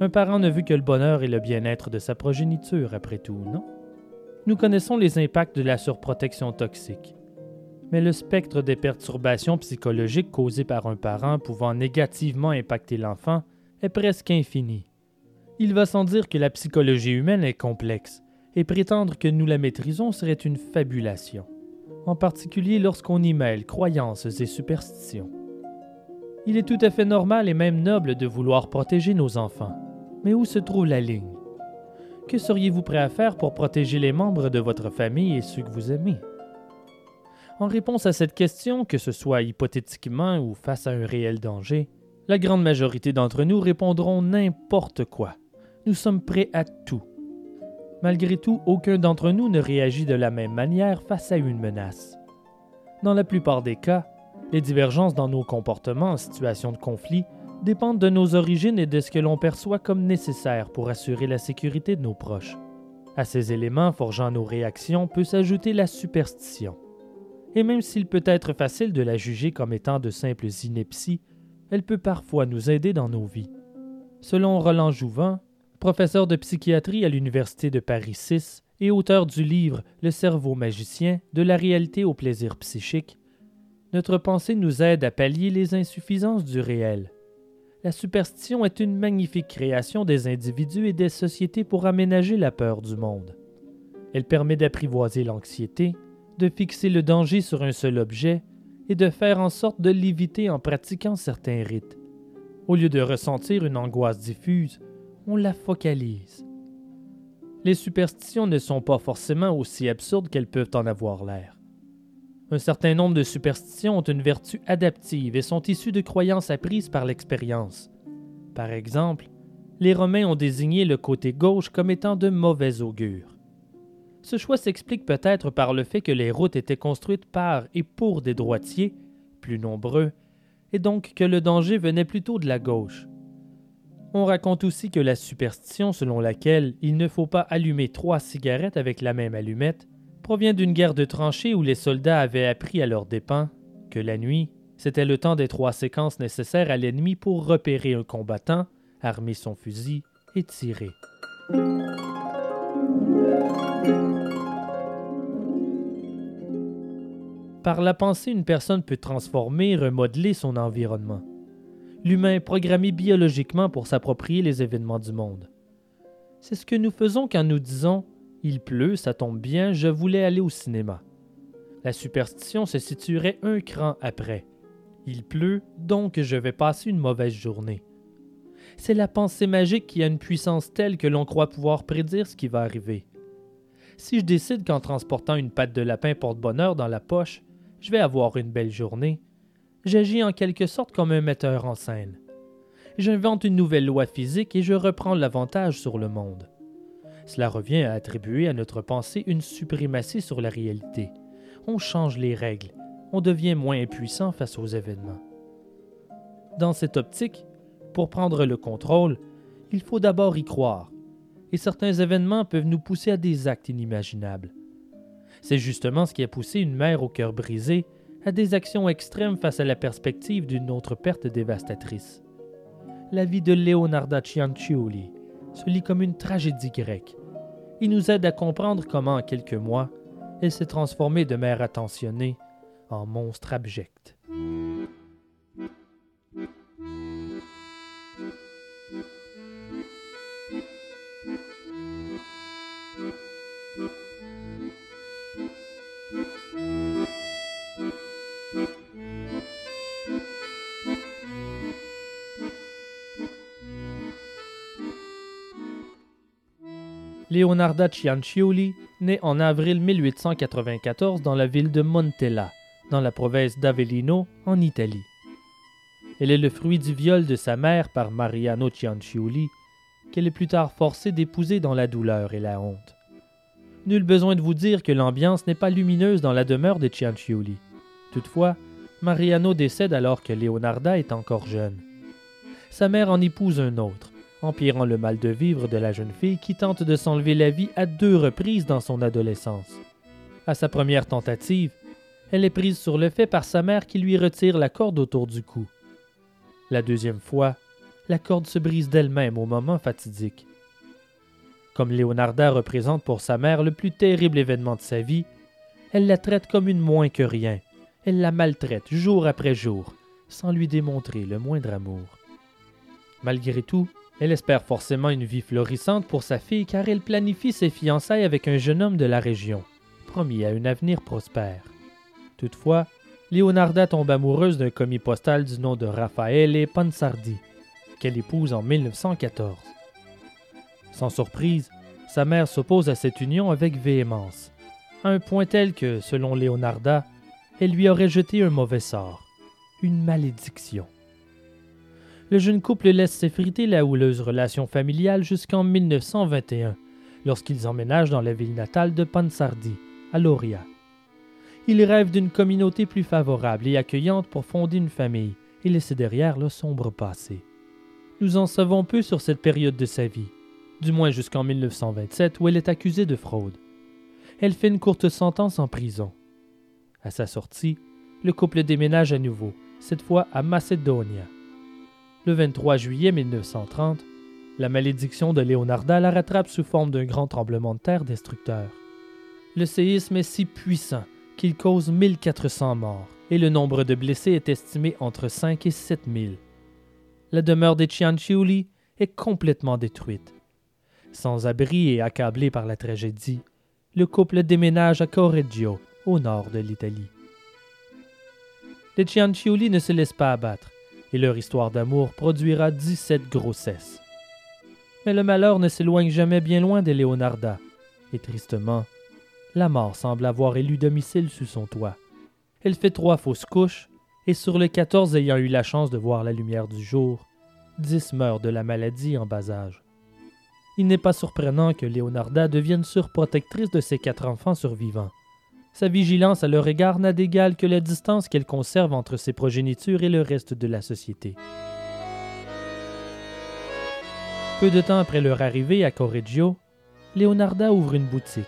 un parent ne veut que le bonheur et le bien-être de sa progéniture, après tout, non? Nous connaissons les impacts de la surprotection toxique. Mais le spectre des perturbations psychologiques causées par un parent pouvant négativement impacter l'enfant est presque infini. Il va sans dire que la psychologie humaine est complexe, et prétendre que nous la maîtrisons serait une fabulation, en particulier lorsqu'on y mêle croyances et superstitions. Il est tout à fait normal et même noble de vouloir protéger nos enfants, mais où se trouve la ligne? Que seriez-vous prêt à faire pour protéger les membres de votre famille et ceux que vous aimez? En réponse à cette question, que ce soit hypothétiquement ou face à un réel danger, la grande majorité d'entre nous répondront n'importe quoi. Nous sommes prêts à tout. Malgré tout, aucun d'entre nous ne réagit de la même manière face à une menace. Dans la plupart des cas, les divergences dans nos comportements en situation de conflit dépendent de nos origines et de ce que l'on perçoit comme nécessaire pour assurer la sécurité de nos proches. À ces éléments forgeant nos réactions peut s'ajouter la superstition. Et même s'il peut être facile de la juger comme étant de simples inepties, elle peut parfois nous aider dans nos vies. Selon Roland Jouvin, professeur de psychiatrie à l'Université de Paris VI et auteur du livre Le cerveau magicien, de la réalité au plaisir psychique, notre pensée nous aide à pallier les insuffisances du réel la superstition est une magnifique création des individus et des sociétés pour aménager la peur du monde. Elle permet d'apprivoiser l'anxiété, de fixer le danger sur un seul objet et de faire en sorte de l'éviter en pratiquant certains rites. Au lieu de ressentir une angoisse diffuse, on la focalise. Les superstitions ne sont pas forcément aussi absurdes qu'elles peuvent en avoir l'air. Un certain nombre de superstitions ont une vertu adaptive et sont issues de croyances apprises par l'expérience. Par exemple, les Romains ont désigné le côté gauche comme étant de mauvais augure. Ce choix s'explique peut-être par le fait que les routes étaient construites par et pour des droitiers, plus nombreux, et donc que le danger venait plutôt de la gauche. On raconte aussi que la superstition selon laquelle il ne faut pas allumer trois cigarettes avec la même allumette provient d'une guerre de tranchées où les soldats avaient appris à leurs dépens que la nuit, c'était le temps des trois séquences nécessaires à l'ennemi pour repérer un combattant, armer son fusil et tirer. Par la pensée, une personne peut transformer, remodeler son environnement. L'humain est programmé biologiquement pour s'approprier les événements du monde. C'est ce que nous faisons quand nous disons il pleut, ça tombe bien, je voulais aller au cinéma. La superstition se situerait un cran après. Il pleut, donc je vais passer une mauvaise journée. C'est la pensée magique qui a une puissance telle que l'on croit pouvoir prédire ce qui va arriver. Si je décide qu'en transportant une patte de lapin porte-bonheur dans la poche, je vais avoir une belle journée, j'agis en quelque sorte comme un metteur en scène. J'invente une nouvelle loi physique et je reprends l'avantage sur le monde. Cela revient à attribuer à notre pensée une suprématie sur la réalité. On change les règles, on devient moins impuissant face aux événements. Dans cette optique, pour prendre le contrôle, il faut d'abord y croire, et certains événements peuvent nous pousser à des actes inimaginables. C'est justement ce qui a poussé une mère au cœur brisé à des actions extrêmes face à la perspective d'une autre perte dévastatrice. La vie de Leonarda Cianciulli se lit comme une tragédie grecque, il nous aide à comprendre comment, en quelques mois, elle s'est transformée de mère attentionnée en monstre abject. Leonarda Cianciulli naît en avril 1894 dans la ville de Montella, dans la province d'Avellino, en Italie. Elle est le fruit du viol de sa mère par Mariano Cianciulli, qu'elle est plus tard forcée d'épouser dans la douleur et la honte. Nul besoin de vous dire que l'ambiance n'est pas lumineuse dans la demeure de Cianciulli. Toutefois, Mariano décède alors que Leonarda est encore jeune. Sa mère en épouse un autre, empirant le mal de vivre de la jeune fille qui tente de s'enlever la vie à deux reprises dans son adolescence. À sa première tentative, elle est prise sur le fait par sa mère qui lui retire la corde autour du cou. La deuxième fois, la corde se brise d'elle-même au moment fatidique. Comme Leonarda représente pour sa mère le plus terrible événement de sa vie, elle la traite comme une moins que rien. Elle la maltraite jour après jour, sans lui démontrer le moindre amour. Malgré tout, elle espère forcément une vie florissante pour sa fille car elle planifie ses fiançailles avec un jeune homme de la région, promis à un avenir prospère. Toutefois, Leonarda tombe amoureuse d'un commis postal du nom de Raffaele Pansardi, qu'elle épouse en 1914. Sans surprise, sa mère s'oppose à cette union avec véhémence, à un point tel que, selon Leonarda, elle lui aurait jeté un mauvais sort, une malédiction. Le jeune couple laisse s'effriter la houleuse relation familiale jusqu'en 1921, lorsqu'ils emménagent dans la ville natale de Pansardi, à Loria. Ils rêvent d'une communauté plus favorable et accueillante pour fonder une famille et laisser derrière le sombre passé. Nous en savons peu sur cette période de sa vie, du moins jusqu'en 1927 où elle est accusée de fraude. Elle fait une courte sentence en prison. À sa sortie, le couple déménage à nouveau, cette fois à Macedonia. Le 23 juillet 1930, la malédiction de Leonarda la rattrape sous forme d'un grand tremblement de terre destructeur. Le séisme est si puissant qu'il cause 1400 morts et le nombre de blessés est estimé entre 5 et 7000. La demeure des Cianciulli est complètement détruite. Sans abri et accablé par la tragédie, le couple déménage à Correggio, au nord de l'Italie. Les Cianciulli ne se laissent pas abattre et leur histoire d'amour produira 17 grossesses. Mais le malheur ne s'éloigne jamais bien loin de Leonarda, et tristement, la mort semble avoir élu domicile sous son toit. Elle fait trois fausses couches, et sur les quatorze ayant eu la chance de voir la lumière du jour, dix meurent de la maladie en bas âge. Il n'est pas surprenant que Leonarda devienne surprotectrice de ses quatre enfants survivants. Sa vigilance à leur égard n'a d'égal que la distance qu'elle conserve entre ses progénitures et le reste de la société. Peu de temps après leur arrivée à Correggio, Leonarda ouvre une boutique.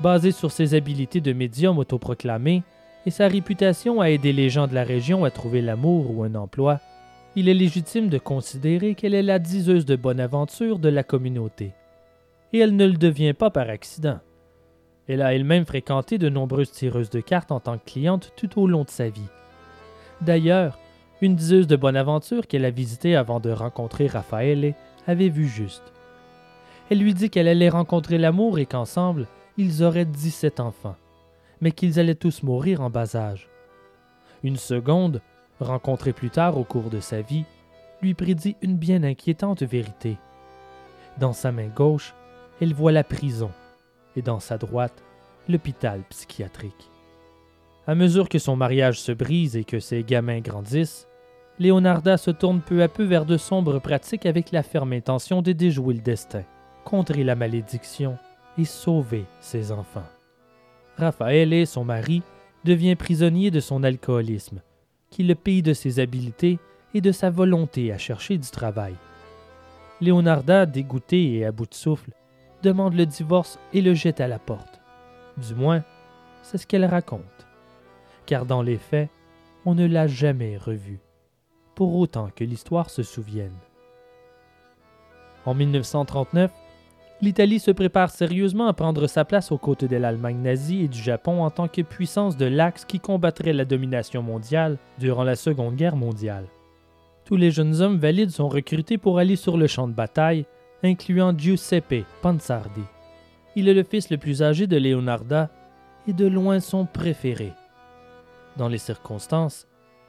Basée sur ses habiletés de médium autoproclamé et sa réputation à aider les gens de la région à trouver l'amour ou un emploi, il est légitime de considérer qu'elle est la diseuse de bonne aventure de la communauté. Et elle ne le devient pas par accident. Elle a elle-même fréquenté de nombreuses tireuses de cartes en tant que cliente tout au long de sa vie. D'ailleurs, une diseuse de bonne aventure qu'elle a visitée avant de rencontrer Raffaele avait vu juste. Elle lui dit qu'elle allait rencontrer l'amour et qu'ensemble, ils auraient 17 enfants, mais qu'ils allaient tous mourir en bas âge. Une seconde, rencontrée plus tard au cours de sa vie, lui prédit une bien inquiétante vérité. Dans sa main gauche, elle voit la prison, et dans sa droite, l'hôpital psychiatrique. À mesure que son mariage se brise et que ses gamins grandissent, Leonarda se tourne peu à peu vers de sombres pratiques avec la ferme intention de déjouer le destin, contrer la malédiction et sauver ses enfants. Raphaël, son mari, devient prisonnier de son alcoolisme, qui le paye de ses habiletés et de sa volonté à chercher du travail. Leonarda, dégoûtée et à bout de souffle, demande le divorce et le jette à la porte. Du moins, c'est ce qu'elle raconte. Car dans les faits, on ne l'a jamais revue, pour autant que l'histoire se souvienne. En 1939, l'Italie se prépare sérieusement à prendre sa place aux côtés de l'Allemagne nazie et du Japon en tant que puissance de l'Axe qui combattrait la domination mondiale durant la Seconde Guerre mondiale. Tous les jeunes hommes valides sont recrutés pour aller sur le champ de bataille incluant Giuseppe Pansardi. Il est le fils le plus âgé de Leonarda et de loin son préféré. Dans les circonstances,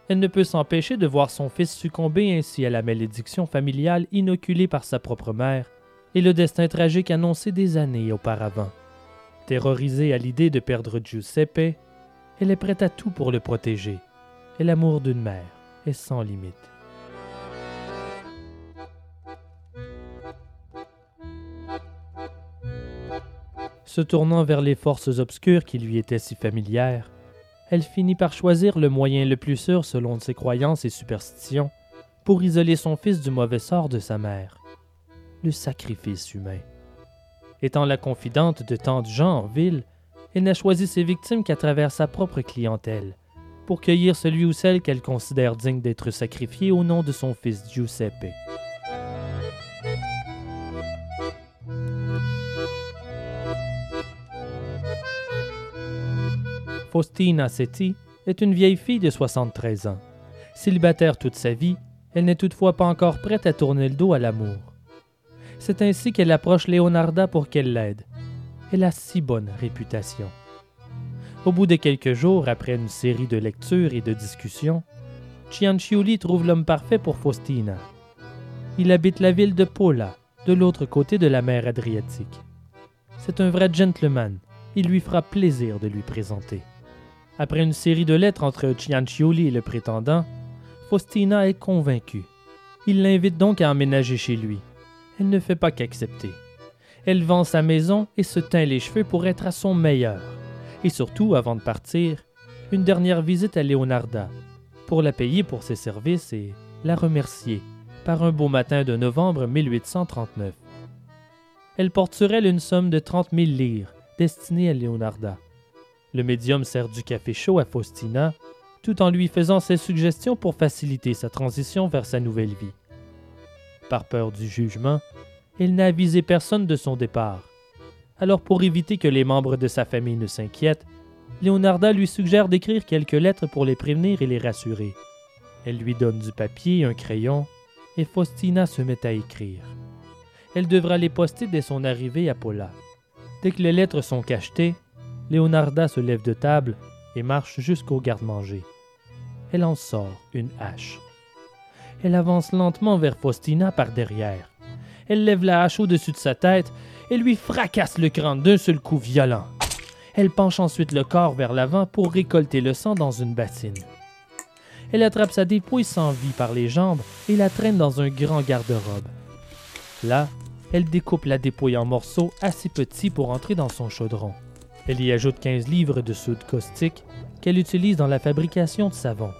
elle ne peut s'empêcher de voir son fils succomber ainsi à la malédiction familiale inoculée par sa propre mère et le destin tragique annoncé des années auparavant. Terrorisée à l'idée de perdre Giuseppe, elle est prête à tout pour le protéger, et l'amour d'une mère est sans limite. Se tournant vers les forces obscures qui lui étaient si familières, elle finit par choisir le moyen le plus sûr selon ses croyances et superstitions pour isoler son fils du mauvais sort de sa mère. le sacrifice humain. Étant la confidente de tant de gens en ville, elle n'a choisi ses victimes qu'à travers sa propre clientèle, pour cueillir celui ou celle qu'elle considère digne d'être sacrifié au nom de son fils Giuseppe. Faustina Setti est une vieille fille de 73 ans. Célibataire toute sa vie, elle n'est toutefois pas encore prête à tourner le dos à l'amour. C'est ainsi qu'elle approche Leonarda pour qu'elle l'aide. Elle a si bonne réputation. Au bout de quelques jours, après une série de lectures et de discussions, Cianciulli trouve l'homme parfait pour Faustina. Il habite la ville de Pola, de l'autre côté de la mer Adriatique. C'est un vrai gentleman. Il lui fera plaisir de lui présenter. Après une série de lettres entre Cianciulli et le prétendant, Faustina est convaincue. Il l'invite donc à emménager chez lui. Elle ne fait pas qu'accepter. Elle vend sa maison et se teint les cheveux pour être à son meilleur. Et surtout, avant de partir, une dernière visite à Leonarda, pour la payer pour ses services et la remercier par un beau matin de novembre 1839. Elle porte sur elle une somme de 30 000 livres destinée à Leonarda. Le médium sert du café chaud à Faustina, tout en lui faisant ses suggestions pour faciliter sa transition vers sa nouvelle vie. Par peur du jugement, elle n'a avisé personne de son départ. Alors pour éviter que les membres de sa famille ne s'inquiètent, Leonarda lui suggère d'écrire quelques lettres pour les prévenir et les rassurer. Elle lui donne du papier, un crayon, et Faustina se met à écrire. Elle devra les poster dès son arrivée à Pola. Dès que les lettres sont cachetées, Leonarda se lève de table et marche jusqu'au garde-manger. Elle en sort une hache. Elle avance lentement vers Faustina par derrière. Elle lève la hache au-dessus de sa tête et lui fracasse le crâne d'un seul coup violent. Elle penche ensuite le corps vers l'avant pour récolter le sang dans une bassine. Elle attrape sa dépouille sans vie par les jambes et la traîne dans un grand garde-robe. Là, elle découpe la dépouille en morceaux assez petits pour entrer dans son chaudron. Elle y ajoute 15 livres de soude caustique qu'elle utilise dans la fabrication de savon.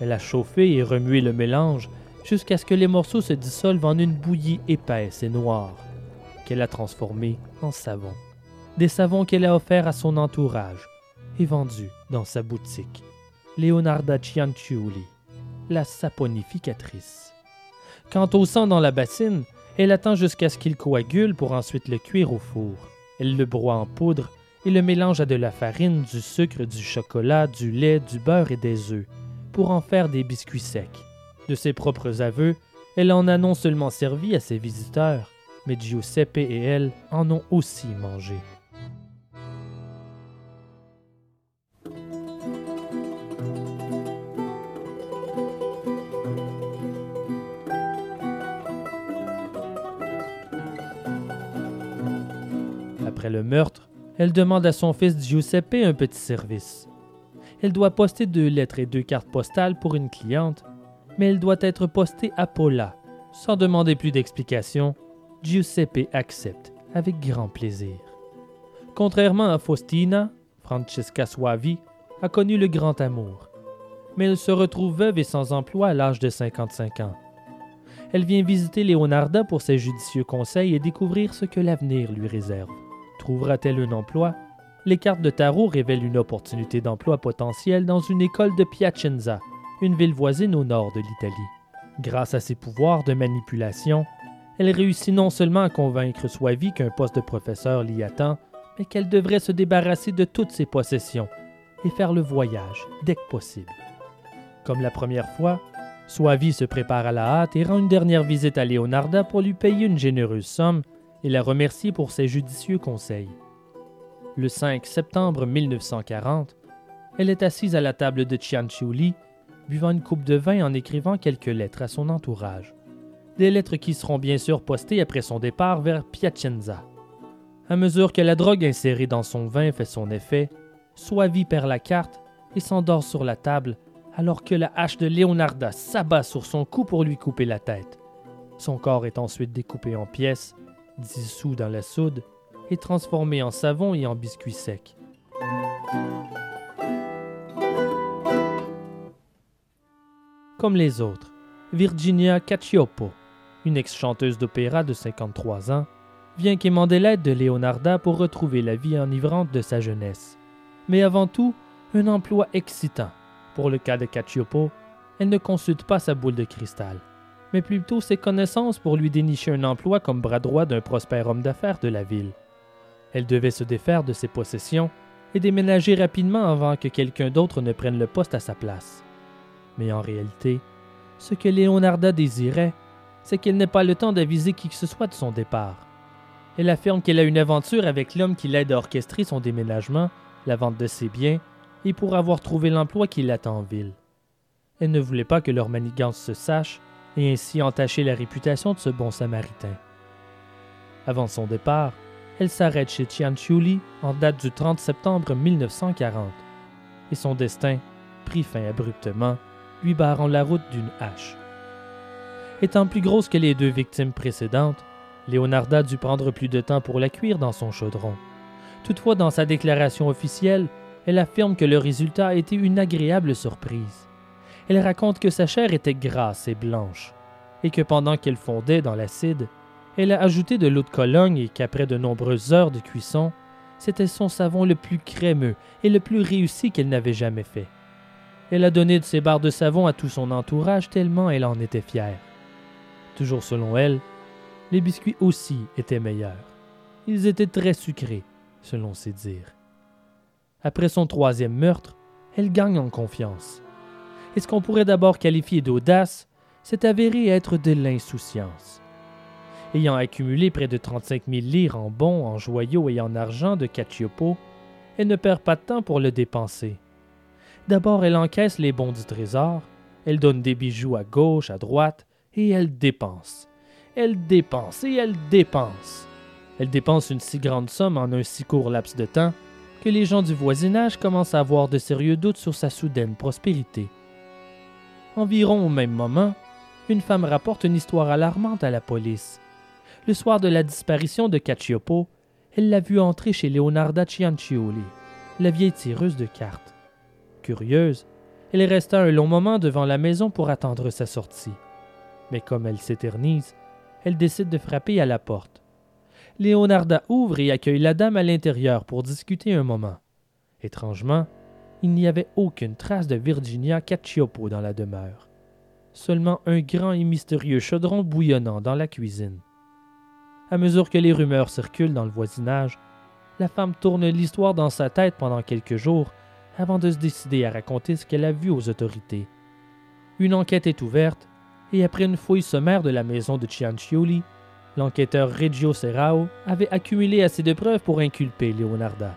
Elle a chauffé et remué le mélange jusqu'à ce que les morceaux se dissolvent en une bouillie épaisse et noire, qu'elle a transformée en savon. Des savons qu'elle a offerts à son entourage et vendus dans sa boutique. Leonarda Cianciulli, la saponificatrice. Quant au sang dans la bassine, elle attend jusqu'à ce qu'il coagule pour ensuite le cuire au four. Elle le broie en poudre et le mélange à de la farine, du sucre, du chocolat, du lait, du beurre et des œufs pour en faire des biscuits secs. De ses propres aveux, elle en a non seulement servi à ses visiteurs, mais Giuseppe et elle en ont aussi mangé. Après le meurtre, elle demande à son fils Giuseppe un petit service. Elle doit poster deux lettres et deux cartes postales pour une cliente, mais elle doit être postée à Paula. Sans demander plus d'explications, Giuseppe accepte avec grand plaisir. Contrairement à Faustina, Francesca Suavi a connu le grand amour, mais elle se retrouve veuve et sans emploi à l'âge de 55 ans. Elle vient visiter Leonarda pour ses judicieux conseils et découvrir ce que l'avenir lui réserve. Trouvera-t-elle un emploi? Les cartes de tarot révèlent une opportunité d'emploi potentielle dans une école de Piacenza, une ville voisine au nord de l'Italie. Grâce à ses pouvoirs de manipulation, elle réussit non seulement à convaincre Suavi qu'un poste de professeur l'y attend, mais qu'elle devrait se débarrasser de toutes ses possessions et faire le voyage dès que possible. Comme la première fois, Suavi se prépare à la hâte et rend une dernière visite à Leonarda pour lui payer une généreuse somme et la remercier pour ses judicieux conseils. Le 5 septembre 1940, elle est assise à la table de Cianciulli, buvant une coupe de vin en écrivant quelques lettres à son entourage. Des lettres qui seront bien sûr postées après son départ vers Piacenza. À mesure que la drogue insérée dans son vin fait son effet, Suavi perd la carte et s'endort sur la table alors que la hache de Leonarda s'abat sur son cou pour lui couper la tête. Son corps est ensuite découpé en pièces, dissous dans la soude et transformé en savon et en biscuits secs. Comme les autres, Virginia Cacioppo, une ex-chanteuse d'opéra de 53 ans, vient quémander l'aide de Leonarda pour retrouver la vie enivrante de sa jeunesse. Mais avant tout, un emploi excitant. Pour le cas de Cacciopo, elle ne consulte pas sa boule de cristal, mais plutôt ses connaissances pour lui dénicher un emploi comme bras droit d'un prospère homme d'affaires de la ville. Elle devait se défaire de ses possessions et déménager rapidement avant que quelqu'un d'autre ne prenne le poste à sa place. Mais en réalité, ce que Leonarda désirait, c'est qu'elle n'ait pas le temps d'aviser qui que ce soit de son départ. Elle affirme qu'elle a une aventure avec l'homme qui l'aide à orchestrer son déménagement, la vente de ses biens, et pour avoir trouvé l'emploi qui l'attend en ville. Elle ne voulait pas que leur manigance se sache et ainsi entacher la réputation de ce bon samaritain. Avant son départ, elle s'arrête chez Chianchiuli en date du 30 septembre 1940, et son destin prit fin abruptement, lui barrant la route d'une hache. Étant plus grosse que les deux victimes précédentes, Leonarda dut prendre plus de temps pour la cuire dans son chaudron. Toutefois, dans sa déclaration officielle, elle affirme que le résultat a été une agréable surprise. Elle raconte que sa chair était grasse et blanche, et que pendant qu'elle fondait dans l'acide, elle a ajouté de l'eau de Cologne et qu'après de nombreuses heures de cuisson, c'était son savon le plus crémeux et le plus réussi qu'elle n'avait jamais fait. Elle a donné de ses barres de savon à tout son entourage tellement elle en était fière. Toujours selon elle, les biscuits aussi étaient meilleurs. Ils étaient très sucrés, selon ses dires. Après son troisième meurtre, elle gagne en confiance. Et ce qu'on pourrait d'abord qualifier d'audace s'est avéré être de l'insouciance. Ayant accumulé près de 35 000 lires en bons, en joyaux et en argent de Cacciopo, elle ne perd pas de temps pour le dépenser. D'abord, elle encaisse les bons du trésor, elle donne des bijoux à gauche, à droite, et elle dépense. Elle dépense et elle dépense. Elle dépense une si grande somme en un si court laps de temps que les gens du voisinage commencent à avoir de sérieux doutes sur sa soudaine prospérité. Environ au même moment, une femme rapporte une histoire alarmante à la police. Le soir de la disparition de Cacciopo, elle l'a vu entrer chez Leonarda Ciancioli, la vieille tireuse de cartes. Curieuse, elle resta un long moment devant la maison pour attendre sa sortie. Mais comme elle s'éternise, elle décide de frapper à la porte. Leonarda ouvre et accueille la dame à l'intérieur pour discuter un moment. Étrangement, il n'y avait aucune trace de Virginia Cacciopo dans la demeure. Seulement un grand et mystérieux chaudron bouillonnant dans la cuisine. À mesure que les rumeurs circulent dans le voisinage, la femme tourne l'histoire dans sa tête pendant quelques jours avant de se décider à raconter ce qu'elle a vu aux autorités. Une enquête est ouverte et après une fouille sommaire de la maison de Ciancioli, l'enquêteur Reggio Serrao avait accumulé assez de preuves pour inculper Leonarda.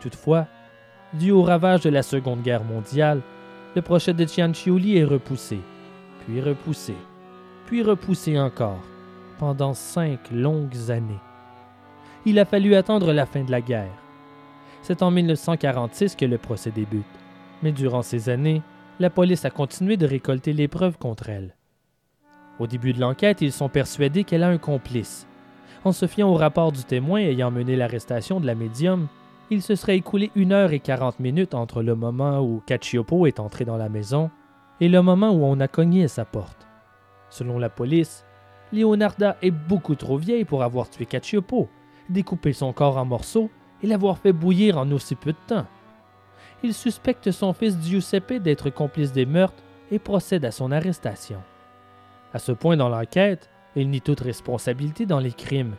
Toutefois, dû au ravage de la Seconde Guerre mondiale, le procès de Ciancioli est repoussé, puis repoussé, puis repoussé encore, pendant cinq longues années. Il a fallu attendre la fin de la guerre. C'est en 1946 que le procès débute, mais durant ces années, la police a continué de récolter les preuves contre elle. Au début de l'enquête, ils sont persuadés qu'elle a un complice. En se fiant au rapport du témoin ayant mené l'arrestation de la médium, il se serait écoulé une heure et quarante minutes entre le moment où Cacciopo est entré dans la maison et le moment où on a cogné sa porte. Selon la police, Leonarda est beaucoup trop vieille pour avoir tué Cacciopo, découpé son corps en morceaux et l'avoir fait bouillir en aussi peu de temps il suspecte son fils Giuseppe d'être complice des meurtres et procède à son arrestation. À ce point dans l'enquête, il nie toute responsabilité dans les crimes,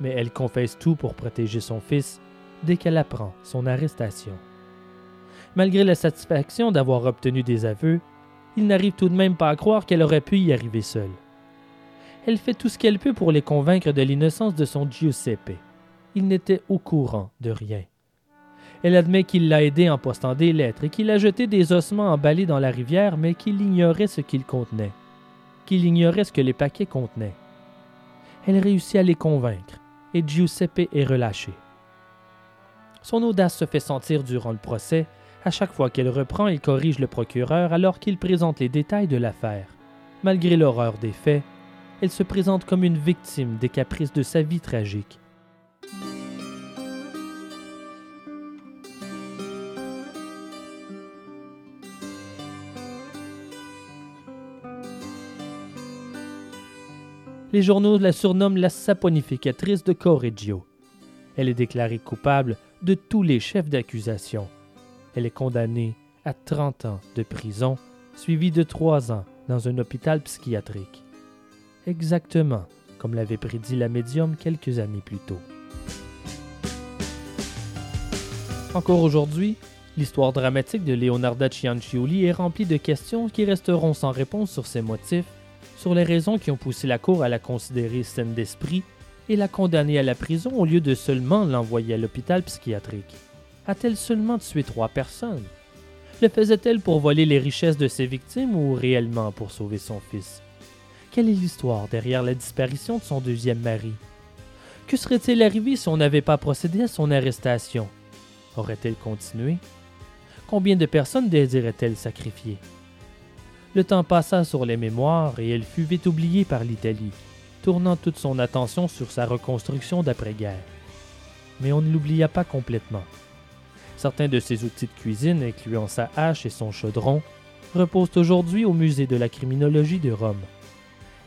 mais elle confesse tout pour protéger son fils dès qu'elle apprend son arrestation. Malgré la satisfaction d'avoir obtenu des aveux, il n'arrive tout de même pas à croire qu'elle aurait pu y arriver seule. Elle fait tout ce qu'elle peut pour les convaincre de l'innocence de son Giuseppe. Il n'était au courant de rien. Elle admet qu'il l'a aidé en postant des lettres et qu'il a jeté des ossements emballés dans la rivière, mais qu'il ignorait ce qu'ils contenaient, qu'il ignorait ce que les paquets contenaient. Elle réussit à les convaincre et Giuseppe est relâché. Son audace se fait sentir durant le procès. À chaque fois qu'elle reprend, il corrige le procureur alors qu'il présente les détails de l'affaire. Malgré l'horreur des faits, elle se présente comme une victime des caprices de sa vie tragique. Les journaux la surnomment la saponificatrice de Correggio. Elle est déclarée coupable de tous les chefs d'accusation. Elle est condamnée à 30 ans de prison, suivie de 3 ans dans un hôpital psychiatrique. Exactement comme l'avait prédit la médium quelques années plus tôt. Encore aujourd'hui, l'histoire dramatique de Leonarda Cianciulli est remplie de questions qui resteront sans réponse sur ses motifs, sur les raisons qui ont poussé la Cour à la considérer saine d'esprit et la condamner à la prison au lieu de seulement l'envoyer à l'hôpital psychiatrique. A-t-elle seulement tué trois personnes? Le faisait-elle pour voler les richesses de ses victimes ou réellement pour sauver son fils? Quelle est l'histoire derrière la disparition de son deuxième mari? Que serait-il arrivé si on n'avait pas procédé à son arrestation? Aurait-elle continué? Combien de personnes désirait-elle sacrifier? Le temps passa sur les mémoires et elle fut vite oubliée par l'Italie, tournant toute son attention sur sa reconstruction d'après-guerre. Mais on ne l'oublia pas complètement. Certains de ses outils de cuisine, incluant sa hache et son chaudron, reposent aujourd'hui au musée de la criminologie de Rome.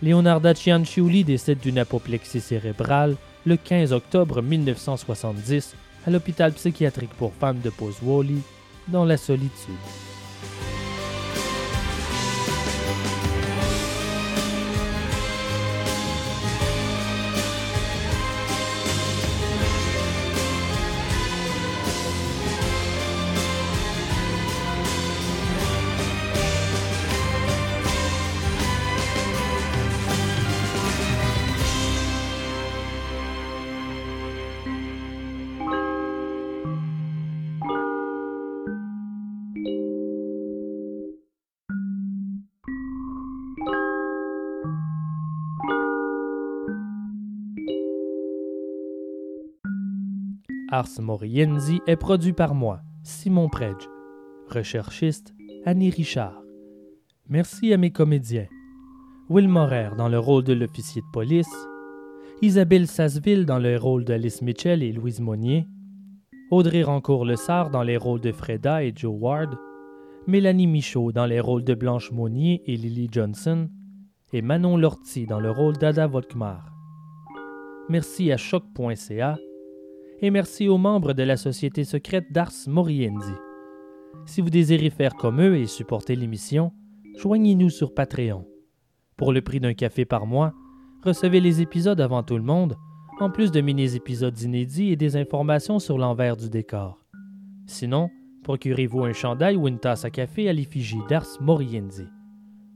Leonarda Cianciulli décède d'une apoplexie cérébrale le 15 octobre 1970 à l'hôpital psychiatrique pour femmes de Pozzuoli, dans la solitude. Ars Morienzi est produit par moi, Simon Predge. Recherchiste, Annie Richard. Merci à mes comédiens. Will Morer dans le rôle de l'officier de police, Isabelle Sasseville dans le rôle d'Alice Mitchell et Louise Monnier, Audrey Rancourt-Lessard dans les rôles de Freda et Joe Ward, Mélanie Michaud dans les rôles de Blanche Monnier et Lily Johnson, et Manon Lortie dans le rôle d'Ada Volkmar. Merci à choc.ca et merci aux membres de la société secrète d'Ars Moriendi. Si vous désirez faire comme eux et supporter l'émission, joignez-nous sur Patreon. Pour le prix d'un café par mois, recevez les épisodes avant tout le monde, en plus de mini-épisodes inédits et des informations sur l'envers du décor. Sinon, procurez-vous un chandail ou une tasse à café à l'effigie d'Ars Moriendi.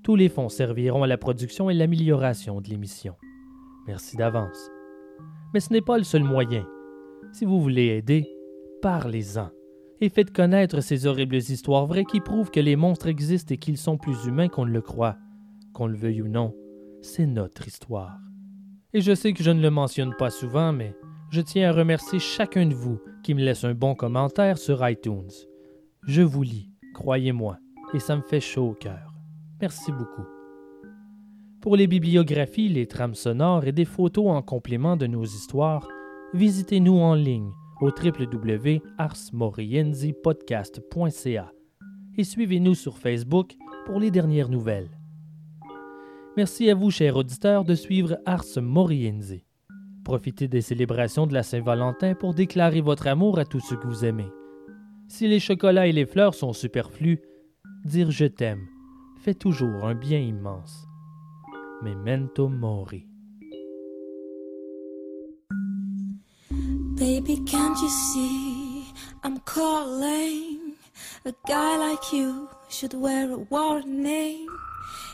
Tous les fonds serviront à la production et l'amélioration de l'émission. Merci d'avance. Mais ce n'est pas le seul moyen. Si vous voulez aider, parlez-en et faites connaître ces horribles histoires vraies qui prouvent que les monstres existent et qu'ils sont plus humains qu'on ne le croit. Qu'on le veuille ou non, c'est notre histoire. Et je sais que je ne le mentionne pas souvent, mais je tiens à remercier chacun de vous qui me laisse un bon commentaire sur iTunes. Je vous lis, croyez-moi, et ça me fait chaud au cœur. Merci beaucoup. Pour les bibliographies, les trames sonores et des photos en complément de nos histoires, visitez-nous en ligne au www.arsmorienzipodcast.ca et suivez-nous sur Facebook pour les dernières nouvelles. Merci à vous, chers auditeurs, de suivre Ars Morienzi. Profitez des célébrations de la Saint-Valentin pour déclarer votre amour à tous ceux que vous aimez. Si les chocolats et les fleurs sont superflus, dire je t'aime fait toujours un bien immense. Memento mori. Baby, can't you see I'm calling? A guy like you should wear a warning.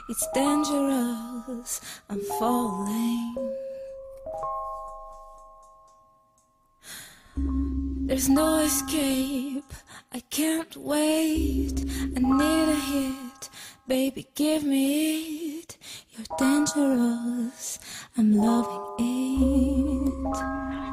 It's dangerous, I'm falling. There's no escape, I can't wait. I need a hit, baby, give me it. You're dangerous, I'm loving it.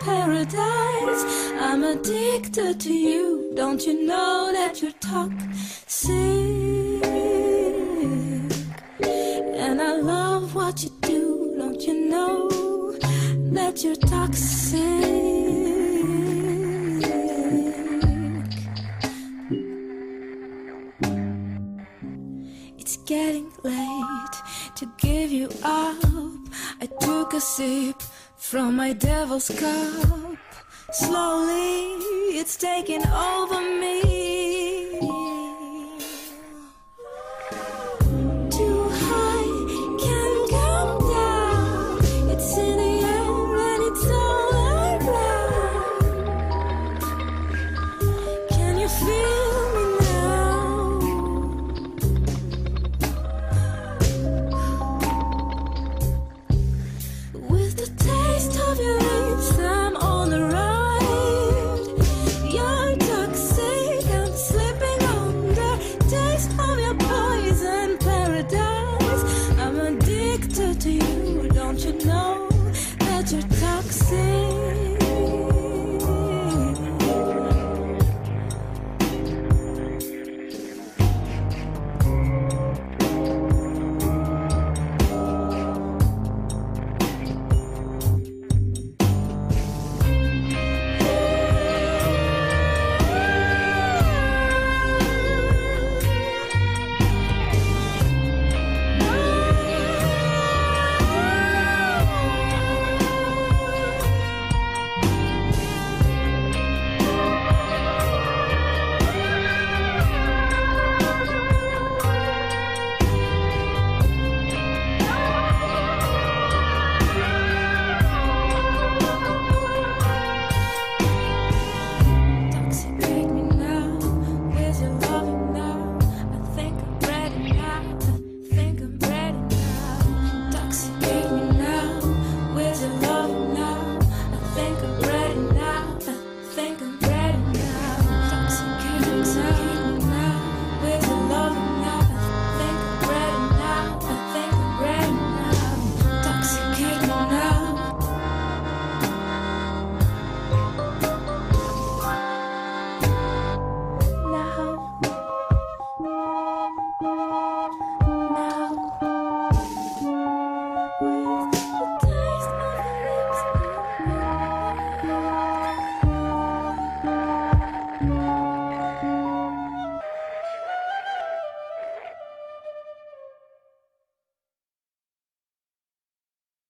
paradise. I'm addicted to you. Don't you know that you're toxic? And I love what you do. Don't you know that you're toxic? It's getting late to give you up. I took a sip from my devil's cup. Slowly, it's taking over me.